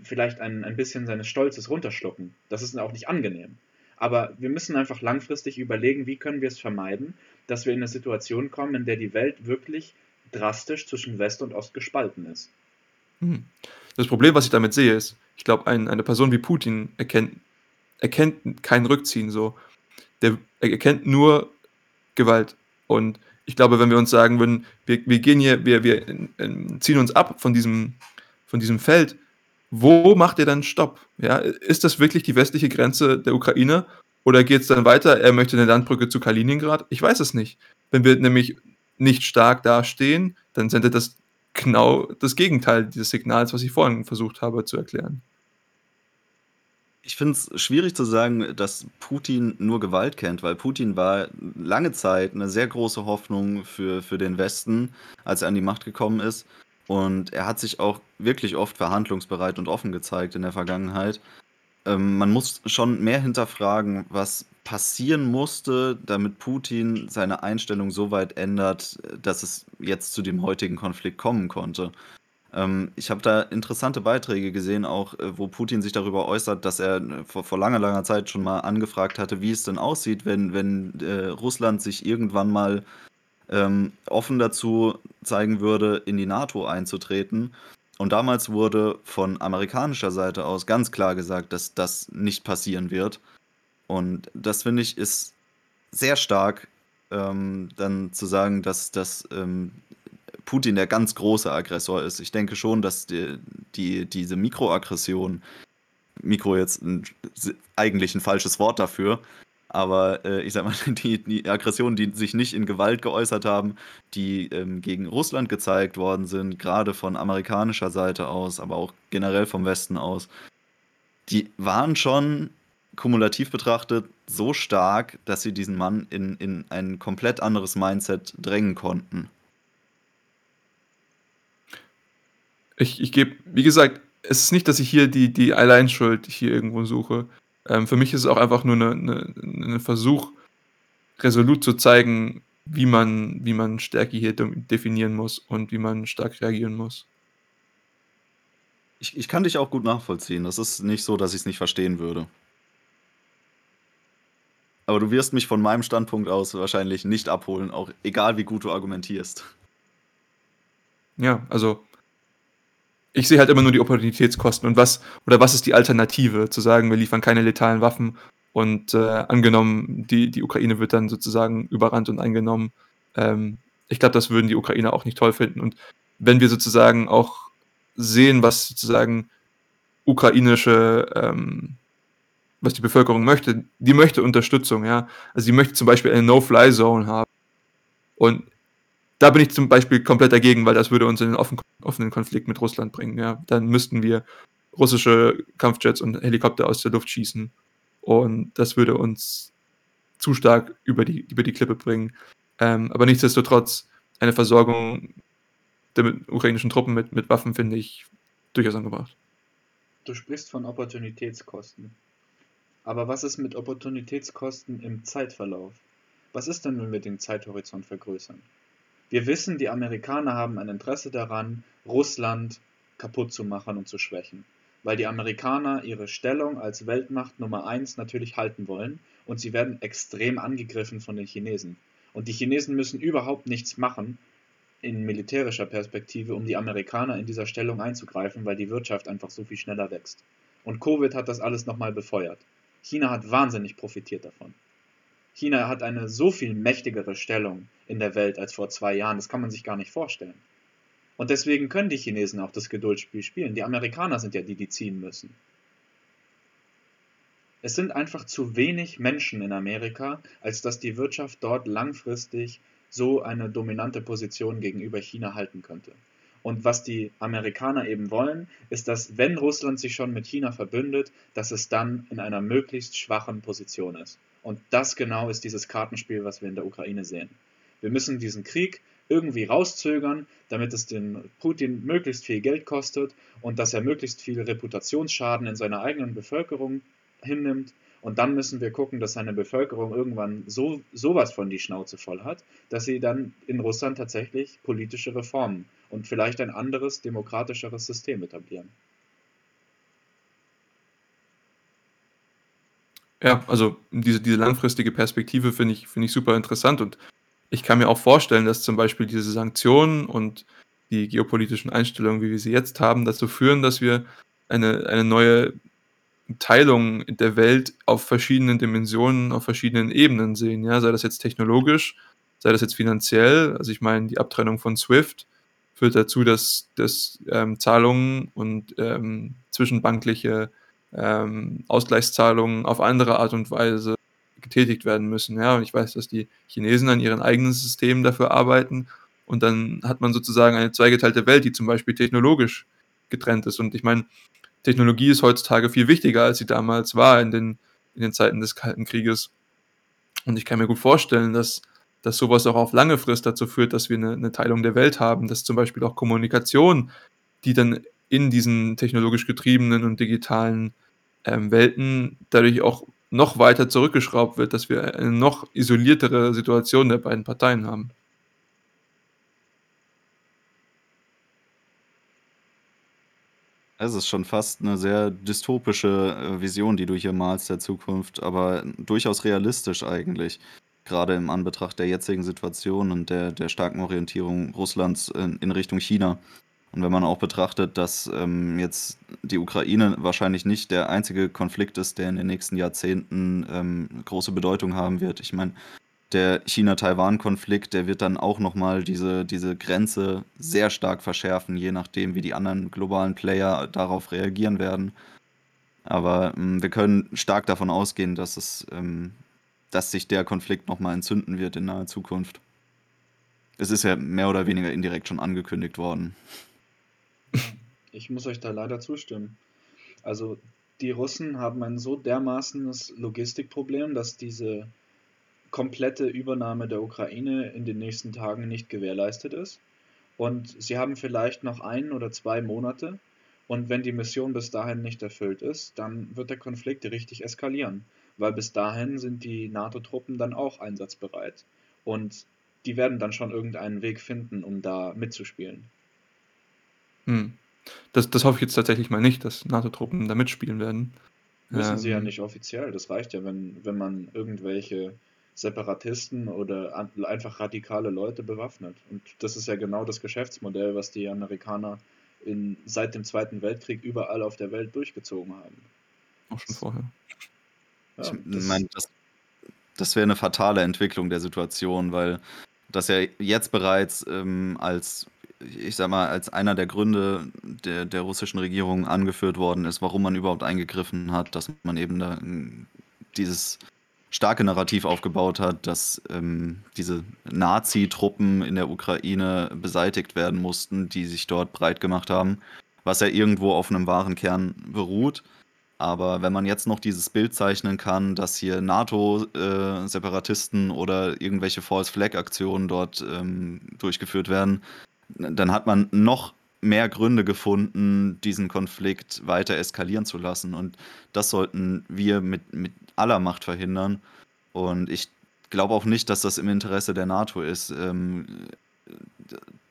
vielleicht ein, ein bisschen seines Stolzes runterschlucken. Das ist auch nicht angenehm. Aber wir müssen einfach langfristig überlegen, wie können wir es vermeiden, dass wir in eine Situation kommen, in der die Welt wirklich drastisch zwischen West und Ost gespalten ist. Hm. Das Problem, was ich damit sehe, ist, ich glaube, ein, eine Person wie Putin erkennt, erkennt kein Rückziehen so. Der erkennt nur Gewalt. Und ich glaube, wenn wir uns sagen würden, wir, wir gehen hier, wir, wir ziehen uns ab von diesem, von diesem Feld, wo macht er dann Stopp? Ja, ist das wirklich die westliche Grenze der Ukraine? Oder geht es dann weiter, er möchte eine Landbrücke zu Kaliningrad? Ich weiß es nicht. Wenn wir nämlich nicht stark dastehen, dann sendet das genau das Gegenteil dieses Signals, was ich vorhin versucht habe zu erklären. Ich finde es schwierig zu sagen, dass Putin nur Gewalt kennt, weil Putin war lange Zeit eine sehr große Hoffnung für, für den Westen, als er an die Macht gekommen ist. Und er hat sich auch wirklich oft verhandlungsbereit und offen gezeigt in der Vergangenheit. Ähm, man muss schon mehr hinterfragen, was passieren musste, damit Putin seine Einstellung so weit ändert, dass es jetzt zu dem heutigen Konflikt kommen konnte. Ähm, ich habe da interessante Beiträge gesehen, auch äh, wo Putin sich darüber äußert, dass er äh, vor, vor langer, langer Zeit schon mal angefragt hatte, wie es denn aussieht, wenn, wenn äh, Russland sich irgendwann mal ähm, offen dazu zeigen würde, in die NATO einzutreten. Und damals wurde von amerikanischer Seite aus ganz klar gesagt, dass das nicht passieren wird. Und das finde ich ist sehr stark, ähm, dann zu sagen, dass, dass ähm, Putin der ganz große Aggressor ist. Ich denke schon, dass die, die diese Mikroaggression, Mikro jetzt ein, eigentlich ein falsches Wort dafür, aber äh, ich sag mal, die, die Aggressionen, die sich nicht in Gewalt geäußert haben, die ähm, gegen Russland gezeigt worden sind, gerade von amerikanischer Seite aus, aber auch generell vom Westen aus, die waren schon kumulativ betrachtet so stark, dass sie diesen Mann in, in ein komplett anderes Mindset drängen konnten. Ich, ich gebe, wie gesagt, es ist nicht, dass ich hier die, die Alleinschuld hier irgendwo suche. Ähm, für mich ist es auch einfach nur ein ne, ne Versuch, resolut zu zeigen, wie man, wie man Stärke hier definieren muss und wie man stark reagieren muss. Ich, ich kann dich auch gut nachvollziehen. Das ist nicht so, dass ich es nicht verstehen würde. Aber du wirst mich von meinem Standpunkt aus wahrscheinlich nicht abholen, auch egal wie gut du argumentierst. Ja, also ich sehe halt immer nur die Opportunitätskosten und was oder was ist die Alternative, zu sagen, wir liefern keine letalen Waffen und äh, angenommen, die, die Ukraine wird dann sozusagen überrannt und eingenommen. Ähm, ich glaube, das würden die Ukrainer auch nicht toll finden. Und wenn wir sozusagen auch sehen, was sozusagen ukrainische, ähm, was die Bevölkerung möchte, die möchte Unterstützung, ja. Also sie möchte zum Beispiel eine No-Fly-Zone haben. Und da bin ich zum Beispiel komplett dagegen, weil das würde uns in den offen, offenen Konflikt mit Russland bringen. Ja. Dann müssten wir russische Kampfjets und Helikopter aus der Luft schießen. Und das würde uns zu stark über die, über die Klippe bringen. Ähm, aber nichtsdestotrotz, eine Versorgung der ukrainischen Truppen mit, mit Waffen finde ich durchaus angebracht. Du sprichst von Opportunitätskosten. Aber was ist mit Opportunitätskosten im Zeitverlauf? Was ist denn, wenn wir den Zeithorizont vergrößern? Wir wissen, die Amerikaner haben ein Interesse daran, Russland kaputt zu machen und zu schwächen, weil die Amerikaner ihre Stellung als Weltmacht Nummer eins natürlich halten wollen und sie werden extrem angegriffen von den Chinesen. Und die Chinesen müssen überhaupt nichts machen in militärischer Perspektive, um die Amerikaner in dieser Stellung einzugreifen, weil die Wirtschaft einfach so viel schneller wächst. Und Covid hat das alles nochmal befeuert. China hat wahnsinnig profitiert davon. China hat eine so viel mächtigere Stellung in der Welt als vor zwei Jahren, das kann man sich gar nicht vorstellen. Und deswegen können die Chinesen auch das Geduldsspiel spielen. Die Amerikaner sind ja die, die ziehen müssen. Es sind einfach zu wenig Menschen in Amerika, als dass die Wirtschaft dort langfristig so eine dominante Position gegenüber China halten könnte. Und was die Amerikaner eben wollen, ist, dass wenn Russland sich schon mit China verbündet, dass es dann in einer möglichst schwachen Position ist. Und das genau ist dieses Kartenspiel, was wir in der Ukraine sehen. Wir müssen diesen Krieg irgendwie rauszögern, damit es den Putin möglichst viel Geld kostet und dass er möglichst viel Reputationsschaden in seiner eigenen Bevölkerung hinnimmt. Und dann müssen wir gucken, dass seine Bevölkerung irgendwann so sowas von die Schnauze voll hat, dass sie dann in Russland tatsächlich politische Reformen und vielleicht ein anderes, demokratischeres System etablieren. Ja, also diese, diese langfristige Perspektive finde ich, finde ich super interessant und ich kann mir auch vorstellen, dass zum Beispiel diese Sanktionen und die geopolitischen Einstellungen, wie wir sie jetzt haben, dazu führen, dass wir eine, eine neue Teilung der Welt auf verschiedenen Dimensionen, auf verschiedenen Ebenen sehen. Ja, sei das jetzt technologisch, sei das jetzt finanziell. Also ich meine, die Abtrennung von SWIFT führt dazu, dass, dass ähm, Zahlungen und ähm, zwischenbankliche ähm, Ausgleichszahlungen auf andere Art und Weise getätigt werden müssen. Ja, und ich weiß, dass die Chinesen an ihren eigenen Systemen dafür arbeiten und dann hat man sozusagen eine zweigeteilte Welt, die zum Beispiel technologisch getrennt ist. Und ich meine, Technologie ist heutzutage viel wichtiger, als sie damals war in den, in den Zeiten des Kalten Krieges. Und ich kann mir gut vorstellen, dass, dass sowas auch auf lange Frist dazu führt, dass wir eine, eine Teilung der Welt haben, dass zum Beispiel auch Kommunikation, die dann in diesen technologisch getriebenen und digitalen ähm, Welten dadurch auch noch weiter zurückgeschraubt wird, dass wir eine noch isoliertere Situation der beiden Parteien haben. Es ist schon fast eine sehr dystopische, äh, Vision, die du hier malst der Zukunft, aber durchaus realistisch eigentlich, Gerade im Anbetracht der jetzigen Situation und der der starken Orientierung Russlands in in Richtung China. Und wenn man auch betrachtet, dass, ähm, jetzt die Ukraine wahrscheinlich nicht der einzige Konflikt ist, der in den nächsten Jahrzehnten, ähm, große Bedeutung haben wird. Ich meine, der China-Taiwan-Konflikt, der wird dann auch noch mal diese diese Grenze sehr stark verschärfen, je nachdem, wie die anderen globalen Player darauf reagieren werden. Aber, hm, wir können stark davon ausgehen, dass es, ähm, dass sich der Konflikt noch mal entzünden wird in naher Zukunft. Es ist ja mehr oder weniger indirekt schon angekündigt worden. Ich muss euch da leider zustimmen. Also, die Russen haben ein so dermaßenes Logistikproblem, dass diese komplette Übernahme der Ukraine in den nächsten Tagen nicht gewährleistet ist. Und sie haben vielleicht noch ein oder zwei Monate. Und wenn die Mission bis dahin nicht erfüllt ist, dann wird der Konflikt richtig eskalieren. Weil bis dahin sind die NATO-Truppen dann auch einsatzbereit. Und die werden dann schon irgendeinen Weg finden, um da mitzuspielen. Hm. Das, das hoffe ich jetzt tatsächlich mal nicht, dass NATO-Truppen da mitspielen werden. Müssen sie ja ähm. nicht offiziell. Das reicht ja, wenn, wenn man irgendwelche Separatisten oder einfach radikale Leute bewaffnet. Und das ist ja genau das Geschäftsmodell, was die Amerikaner in, seit dem Zweiten Weltkrieg überall auf der Welt durchgezogen haben. Auch schon vorher. Ja, ich meine, das, das wäre eine fatale Entwicklung der Situation, weil das ja jetzt bereits ähm, als, ich sag mal, als einer der Gründe der, der russischen Regierung angeführt worden ist, warum man überhaupt eingegriffen hat, dass man eben da ähm, dieses starke Narrativ aufgebaut hat, dass ähm, diese Nazi-Truppen in der Ukraine beseitigt werden mussten, die sich dort breit gemacht haben, was ja irgendwo auf einem wahren Kern beruht. Aber wenn man jetzt noch dieses Bild zeichnen kann, dass hier NATO-Separatisten äh, oder irgendwelche False-Flag-Aktionen dort ähm, durchgeführt werden, dann hat man noch mehr Gründe gefunden, diesen Konflikt weiter eskalieren zu lassen. Und das sollten wir mit, mit aller Macht verhindern. Und ich glaube auch nicht, dass das im Interesse der NATO ist. Ähm,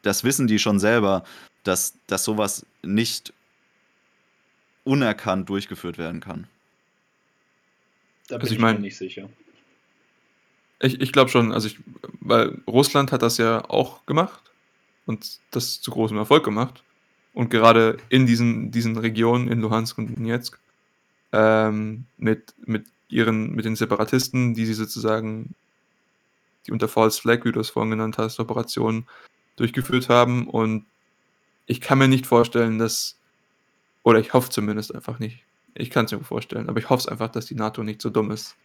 das wissen die schon selber, dass, dass sowas nicht unerkannt durchgeführt werden kann. Da bin also ich, ich mein, mir nicht sicher. Ich, ich glaube schon, also ich, weil Russland hat das ja auch gemacht und das zu großem Erfolg gemacht. Und gerade in diesen, diesen Regionen, in Luhansk und Donetsk, ähm, mit, mit ihren, mit den Separatisten, die sie sozusagen, die unter False Flag, wie du es vorhin genannt hast, Operationen durchgeführt haben. Und ich kann mir nicht vorstellen, dass, oder ich hoffe zumindest einfach nicht, ich kann es mir vorstellen, aber ich hoffe es einfach, dass die NATO nicht so dumm ist,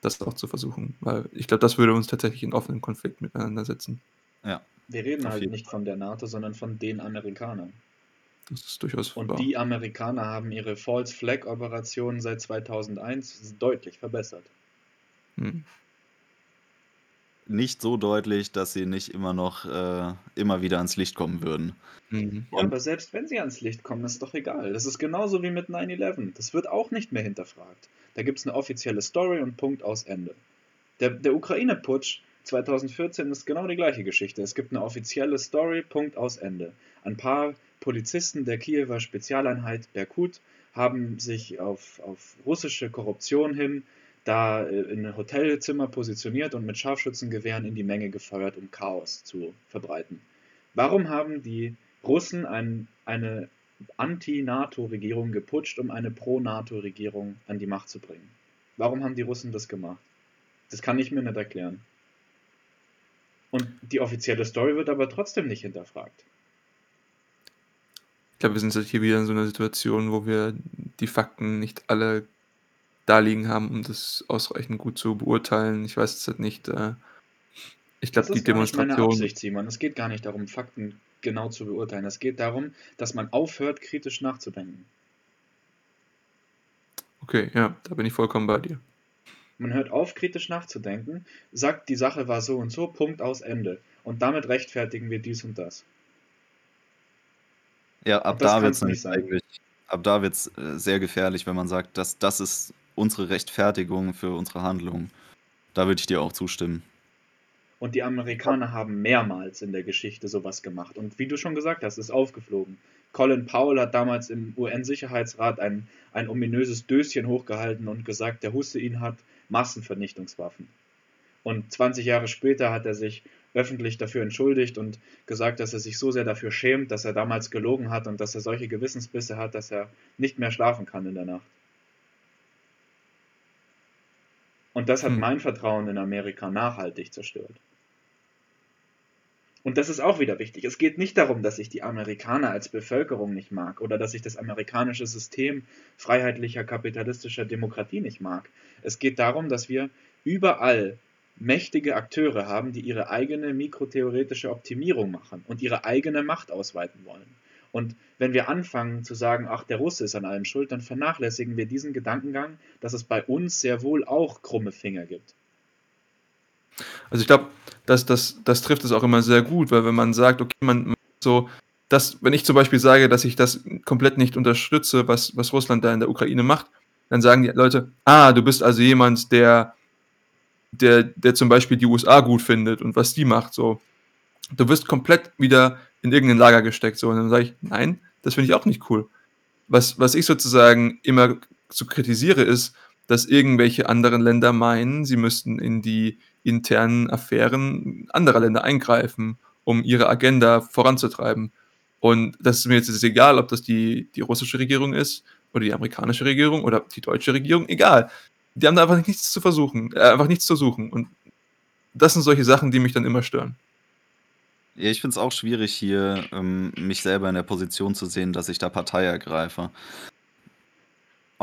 das auch zu versuchen. Weil ich glaube, das würde uns tatsächlich in offenen Konflikt miteinander setzen. Ja. Wir reden halt nicht von der NATO, sondern von den Amerikanern. Das ist durchaus Und wahr. die Amerikaner haben ihre False Flag Operationen seit 2001 deutlich verbessert. Hm. Nicht so deutlich, dass sie nicht immer noch äh, immer wieder ans Licht kommen würden. Mhm. Ja, aber selbst wenn sie ans Licht kommen, ist doch egal. Das ist genauso wie mit 9-11. Das wird auch nicht mehr hinterfragt. Da gibt es eine offizielle Story und Punkt aus Ende. Der, der Ukraine-Putsch 2014 ist genau die gleiche Geschichte. Es gibt eine offizielle Story, Punkt aus Ende. Ein paar Polizisten der Kiewer Spezialeinheit Berkut haben sich auf, auf russische Korruption hin da äh, in Hotelzimmer positioniert und mit Scharfschützengewehren in die Menge gefeuert, um Chaos zu verbreiten. Warum haben die Russen ein, eine Anti-NATO-Regierung geputscht, um eine Pro-NATO-Regierung an die Macht zu bringen? Warum haben die Russen das gemacht? Das kann ich mir nicht erklären. Und die offizielle Story wird aber trotzdem nicht hinterfragt. Ich glaube, wir sind jetzt hier wieder in so einer Situation, wo wir die Fakten nicht alle da liegen haben, um das ausreichend gut zu beurteilen. Ich weiß es halt nicht. Äh, ich glaube, die Demonstration. Das ist meine Absicht, Simon. Es geht gar nicht darum, Fakten genau zu beurteilen. Es geht darum, dass man aufhört, kritisch nachzudenken. Okay, ja, da bin ich vollkommen bei dir. Man hört auf, kritisch nachzudenken, sagt, die Sache war so und so, Punkt aus Ende. Und damit rechtfertigen wir dies und das. Ja, ab da wird es eigentlich, ab da wird es äh, sehr gefährlich, wenn man sagt, dass das ist unsere Rechtfertigung für unsere Handlung. Da würde ich dir auch zustimmen. Und die Amerikaner haben mehrmals in der Geschichte sowas gemacht. Und wie du schon gesagt hast, ist aufgeflogen. Colin Powell hat damals im UN-Sicherheitsrat ein, ein ominöses Döschen hochgehalten und gesagt, der Hussein hat Massenvernichtungswaffen. Und 20 Jahre später hat er sich öffentlich dafür entschuldigt und gesagt, dass er sich so sehr dafür schämt, dass er damals gelogen hat und dass er solche Gewissensbisse hat, dass er nicht mehr schlafen kann in der Nacht. Und das hat hm. mein Vertrauen in Amerika nachhaltig zerstört. Und das ist auch wieder wichtig. Es geht nicht darum, dass ich die Amerikaner als Bevölkerung nicht mag oder dass ich das amerikanische System freiheitlicher kapitalistischer Demokratie nicht mag. Es geht darum, dass wir überall mächtige Akteure haben, die ihre eigene mikrotheoretische Optimierung machen und ihre eigene Macht ausweiten wollen. Und wenn wir anfangen zu sagen, ach, der Russe ist an allem schuld, dann vernachlässigen wir diesen Gedankengang, dass es bei uns sehr wohl auch krumme Finger gibt. Also ich glaube, das, das, das trifft es auch immer sehr gut, weil wenn man sagt, okay, man so, dass, wenn ich zum Beispiel sage, dass ich das komplett nicht unterstütze, was, was Russland da in der Ukraine macht, dann sagen die Leute, ah, du bist also jemand, der, der, der zum Beispiel die USA gut findet und was die macht, so. Du wirst komplett wieder in irgendein Lager gesteckt, so. Und dann sage ich, nein, das finde ich auch nicht cool. Was, was ich sozusagen immer so kritisiere, ist, dass irgendwelche anderen Länder meinen, sie müssten in die internen Affären anderer Länder eingreifen, um ihre Agenda voranzutreiben. Und das ist mir jetzt egal, ob das die, die russische Regierung ist oder die amerikanische Regierung oder die deutsche Regierung, egal. Die haben da einfach nichts zu versuchen, äh, einfach nichts zu suchen. Und das sind solche Sachen, die mich dann immer stören. Ja, ich finde es auch schwierig, hier ähm, mich selber in der Position zu sehen, dass ich da Partei ergreife.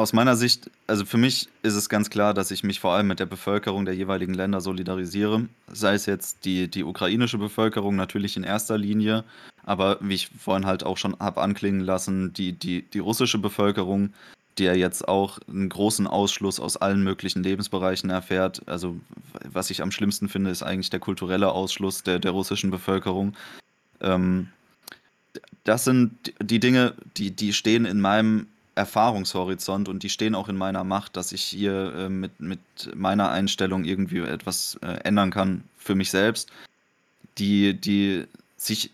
Aus meiner Sicht, also für mich ist es ganz klar, dass ich mich vor allem mit der Bevölkerung der jeweiligen Länder solidarisiere. Sei es jetzt die, die ukrainische Bevölkerung natürlich in erster Linie, aber wie ich vorhin halt auch schon habe anklingen lassen, die, die, die russische Bevölkerung, die ja jetzt auch einen großen Ausschluss aus allen möglichen Lebensbereichen erfährt. Also was ich am schlimmsten finde, ist eigentlich der kulturelle Ausschluss der, der russischen Bevölkerung. Ähm, das sind die Dinge, die, die stehen in meinem Erfahrungshorizont und die stehen auch in meiner Macht, dass ich hier äh, mit, mit meiner Einstellung irgendwie etwas äh, ändern kann für mich selbst, die, die sich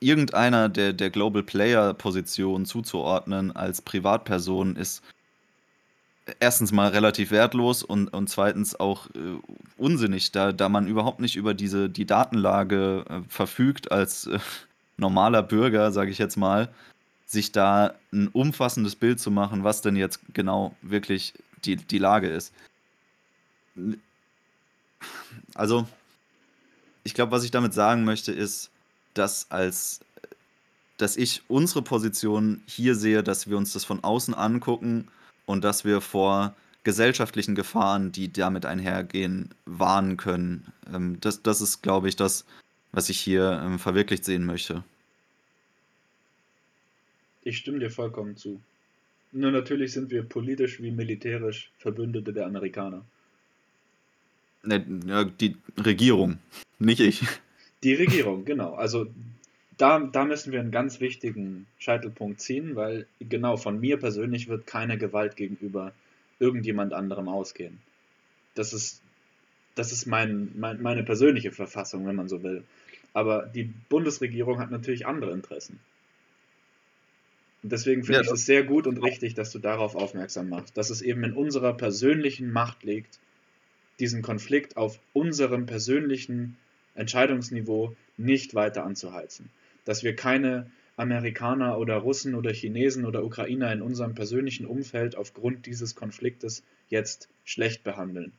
irgendeiner der, der Global Player Position zuzuordnen als Privatperson ist erstens mal relativ wertlos und, und zweitens auch äh, unsinnig, da, da man überhaupt nicht über diese die Datenlage äh, verfügt als äh, normaler Bürger, sage ich jetzt mal, sich da ein umfassendes Bild zu machen, was denn jetzt genau wirklich die, die Lage ist. Also, ich glaube, was ich damit sagen möchte, ist, dass als dass ich unsere Position hier sehe, dass wir uns das von außen angucken und dass wir vor gesellschaftlichen Gefahren, die damit einhergehen, warnen können. Ähm, das, das ist, glaube ich, das, was ich hier ähm, verwirklicht sehen möchte. Ich stimme dir vollkommen zu. Nur natürlich sind wir politisch wie militärisch Verbündete der Amerikaner. Ne, die Regierung, nicht ich. Die Regierung, genau. Also da, da müssen wir einen ganz wichtigen Scheitelpunkt ziehen, weil genau von mir persönlich wird keine Gewalt gegenüber irgendjemand anderem ausgehen. Das ist, das ist mein, mein, meine persönliche Verfassung, wenn man so will. Aber die Bundesregierung hat natürlich andere Interessen. Und deswegen finde ja, ich es sehr gut und richtig, dass du darauf aufmerksam machst, dass es eben in unserer persönlichen Macht liegt, diesen Konflikt auf unserem persönlichen Entscheidungsniveau nicht weiter anzuheizen. Dass wir keine Amerikaner oder Russen oder Chinesen oder Ukrainer in unserem persönlichen Umfeld aufgrund dieses Konfliktes jetzt schlecht behandeln.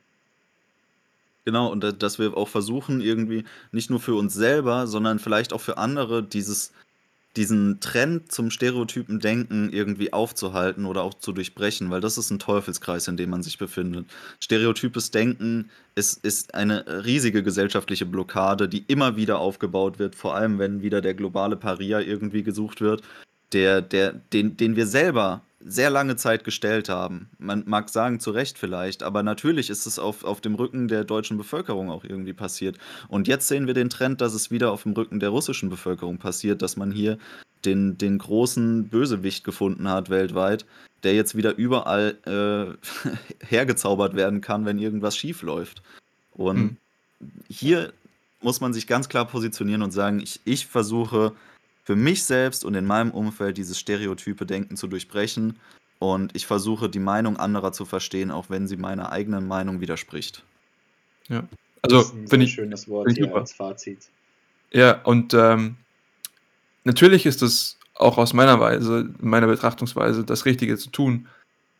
Genau, und dass wir auch versuchen, irgendwie nicht nur für uns selber, sondern vielleicht auch für andere dieses diesen Trend zum stereotypen Denken irgendwie aufzuhalten oder auch zu durchbrechen, weil das ist ein Teufelskreis, in dem man sich befindet. Stereotypes Denken ist, ist eine riesige gesellschaftliche Blockade, die immer wieder aufgebaut wird, vor allem wenn wieder der globale Paria irgendwie gesucht wird, der, der, den, den wir selber sehr lange Zeit gestellt haben. Man mag sagen, zu Recht vielleicht, aber natürlich ist es auf, auf dem Rücken der deutschen Bevölkerung auch irgendwie passiert. Und jetzt sehen wir den Trend, dass es wieder auf dem Rücken der russischen Bevölkerung passiert, dass man hier den, den großen Bösewicht gefunden hat weltweit, der jetzt wieder überall äh, hergezaubert werden kann, wenn irgendwas schief läuft. Und hm. hier muss man sich ganz klar positionieren und sagen, ich, ich versuche für mich selbst und in meinem Umfeld dieses stereotype Denken zu durchbrechen. Und ich versuche, die Meinung anderer zu verstehen, auch wenn sie meiner eigenen Meinung widerspricht. Ja. Also, finde ich schönes Wort ich hier super. als Fazit. Ja, und ähm, natürlich ist es auch aus meiner Weise, meiner Betrachtungsweise, das Richtige zu tun.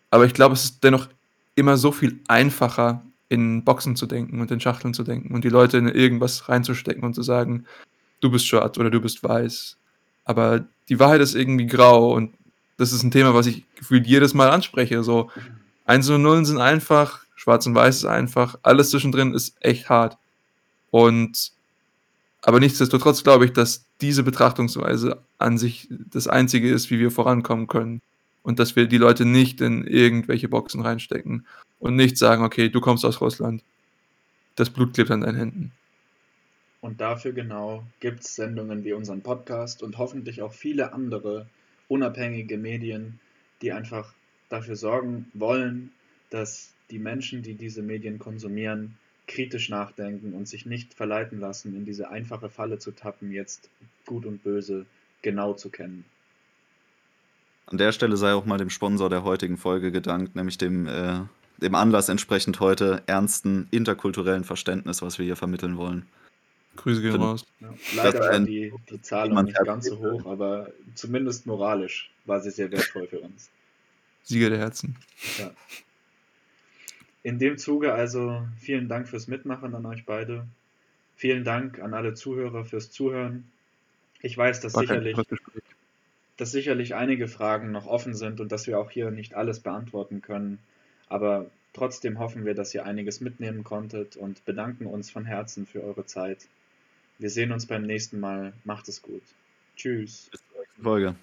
Aber ich glaube, es ist dennoch immer so viel einfacher, in Boxen zu denken und in Schachteln zu denken und die Leute in irgendwas reinzustecken und zu sagen, du bist schwarz oder du bist weiß. Aber die Wahrheit ist irgendwie grau und das ist ein Thema, was ich gefühlt jedes Mal anspreche. So, Einsen und Nullen sind einfach, Schwarz und Weiß ist einfach, alles zwischendrin ist echt hart. Und aber nichtsdestotrotz glaube ich, dass diese Betrachtungsweise an sich das Einzige ist, wie wir vorankommen können. Und dass wir die Leute nicht in irgendwelche Boxen reinstecken und nicht sagen, okay, du kommst aus Russland. Das Blut klebt an deinen Händen. Und dafür genau gibt es Sendungen wie unseren Podcast und hoffentlich auch viele andere unabhängige Medien, die einfach dafür sorgen wollen, dass die Menschen, die diese Medien konsumieren, kritisch nachdenken und sich nicht verleiten lassen, in diese einfache Falle zu tappen, jetzt gut und böse genau zu kennen. An der Stelle sei auch mal dem Sponsor der heutigen Folge gedankt, nämlich dem, äh, dem Anlass entsprechend heute ernsten interkulturellen Verständnis, was wir hier vermitteln wollen. Grüße gehen raus. Ja, leider war die, die Zahlung nicht ganz so hoch, aber zumindest moralisch war sie sehr wertvoll für uns. Sieger der Herzen. Ja. In dem Zuge also vielen Dank fürs Mitmachen an euch beide. Vielen Dank an alle Zuhörer fürs Zuhören. Ich weiß, dass sicherlich, dass sicherlich einige Fragen noch offen sind und dass wir auch hier nicht alles beantworten können. Aber trotzdem hoffen wir, dass ihr einiges mitnehmen konntet und bedanken uns von Herzen für eure Zeit. Wir sehen uns beim nächsten Mal. Macht es gut. Tschüss. Folge.